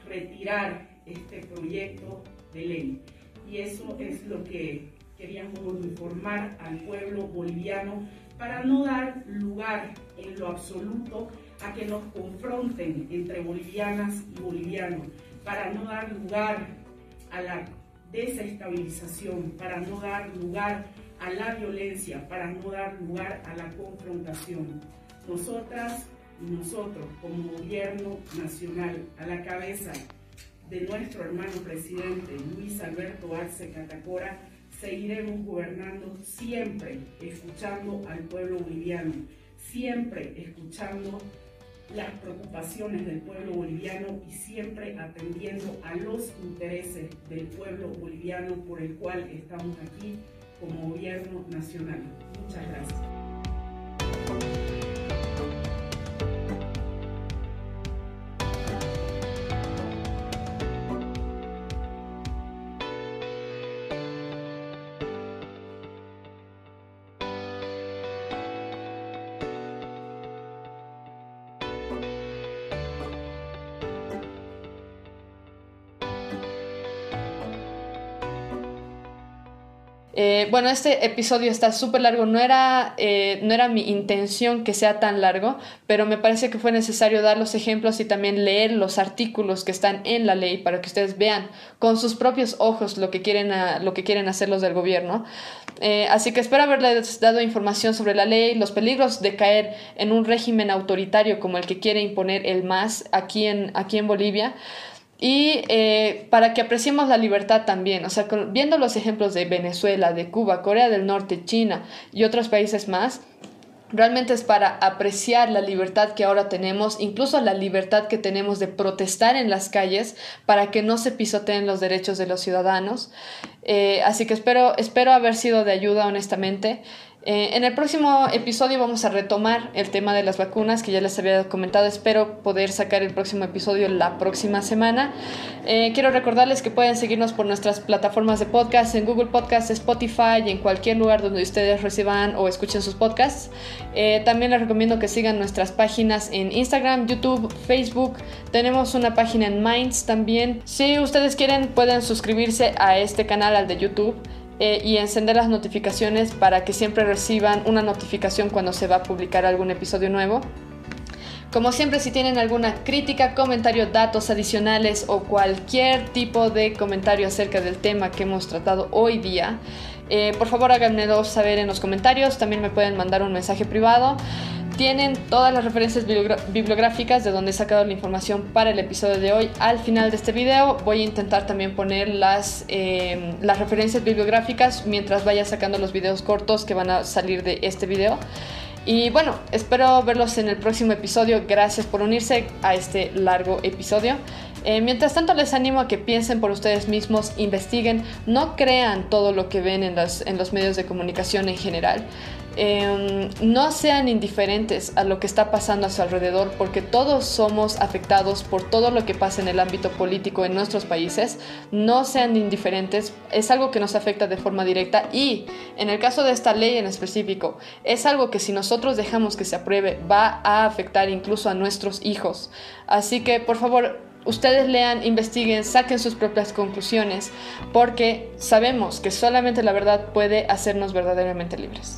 retirar este proyecto de ley. Y eso es lo que queríamos informar al pueblo boliviano para no dar lugar en lo absoluto a que nos confronten entre bolivianas y bolivianos, para no dar lugar a la desestabilización, para no dar lugar a la violencia, para no dar lugar a la confrontación. Nosotras y nosotros como gobierno nacional a la cabeza de nuestro hermano presidente Luis Alberto Arce Catacora, seguiremos gobernando siempre escuchando al pueblo boliviano, siempre escuchando las preocupaciones del pueblo boliviano y siempre atendiendo a los intereses del pueblo boliviano por el cual estamos aquí como gobierno nacional. Muchas gracias. Eh, bueno, este episodio está súper largo, no era, eh, no era mi intención que sea tan largo, pero me parece que fue necesario dar los ejemplos y también leer los artículos que están en la ley para que ustedes vean con sus propios ojos lo que quieren, lo que quieren hacer los del gobierno. Eh, así que espero haberles dado información sobre la ley, los peligros de caer en un régimen autoritario como el que quiere imponer el MAS aquí en, aquí en Bolivia y eh, para que apreciemos la libertad también, o sea, viendo los ejemplos de Venezuela, de Cuba, Corea del Norte, China y otros países más, realmente es para apreciar la libertad que ahora tenemos, incluso la libertad que tenemos de protestar en las calles para que no se pisoteen los derechos de los ciudadanos. Eh, así que espero, espero haber sido de ayuda, honestamente. Eh, en el próximo episodio vamos a retomar el tema de las vacunas que ya les había comentado. Espero poder sacar el próximo episodio la próxima semana. Eh, quiero recordarles que pueden seguirnos por nuestras plataformas de podcast en Google Podcast, Spotify y en cualquier lugar donde ustedes reciban o escuchen sus podcasts. Eh, también les recomiendo que sigan nuestras páginas en Instagram, YouTube, Facebook. Tenemos una página en Minds también. Si ustedes quieren pueden suscribirse a este canal, al de YouTube. Eh, y encender las notificaciones para que siempre reciban una notificación cuando se va a publicar algún episodio nuevo. Como siempre, si tienen alguna crítica, comentario, datos adicionales o cualquier tipo de comentario acerca del tema que hemos tratado hoy día, eh, por favor háganmelo saber en los comentarios. También me pueden mandar un mensaje privado. Tienen todas las referencias bibliográficas de donde he sacado la información para el episodio de hoy. Al final de este video voy a intentar también poner las, em, las referencias bibliográficas mientras vaya sacando los videos cortos que van a salir de este video. Y bueno, espero verlos en el próximo episodio. Gracias por unirse a este largo episodio. Eh, mientras tanto, les animo a que piensen por ustedes mismos, investiguen, no crean todo lo que ven en en los medios de comunicación en general. Em, no sean indiferentes a lo que está pasando a su alrededor porque todos somos afectados por todo lo que pasa en el ámbito político en nuestros países. No sean indiferentes, es algo que nos afecta de forma directa y en el caso de esta ley en específico, es algo que si nosotros dejamos que se apruebe va a afectar incluso a nuestros hijos. Así que por favor, ustedes lean, investiguen, saquen sus propias conclusiones, porque sabemos que solamente la verdad puede hacernos verdaderamente libres.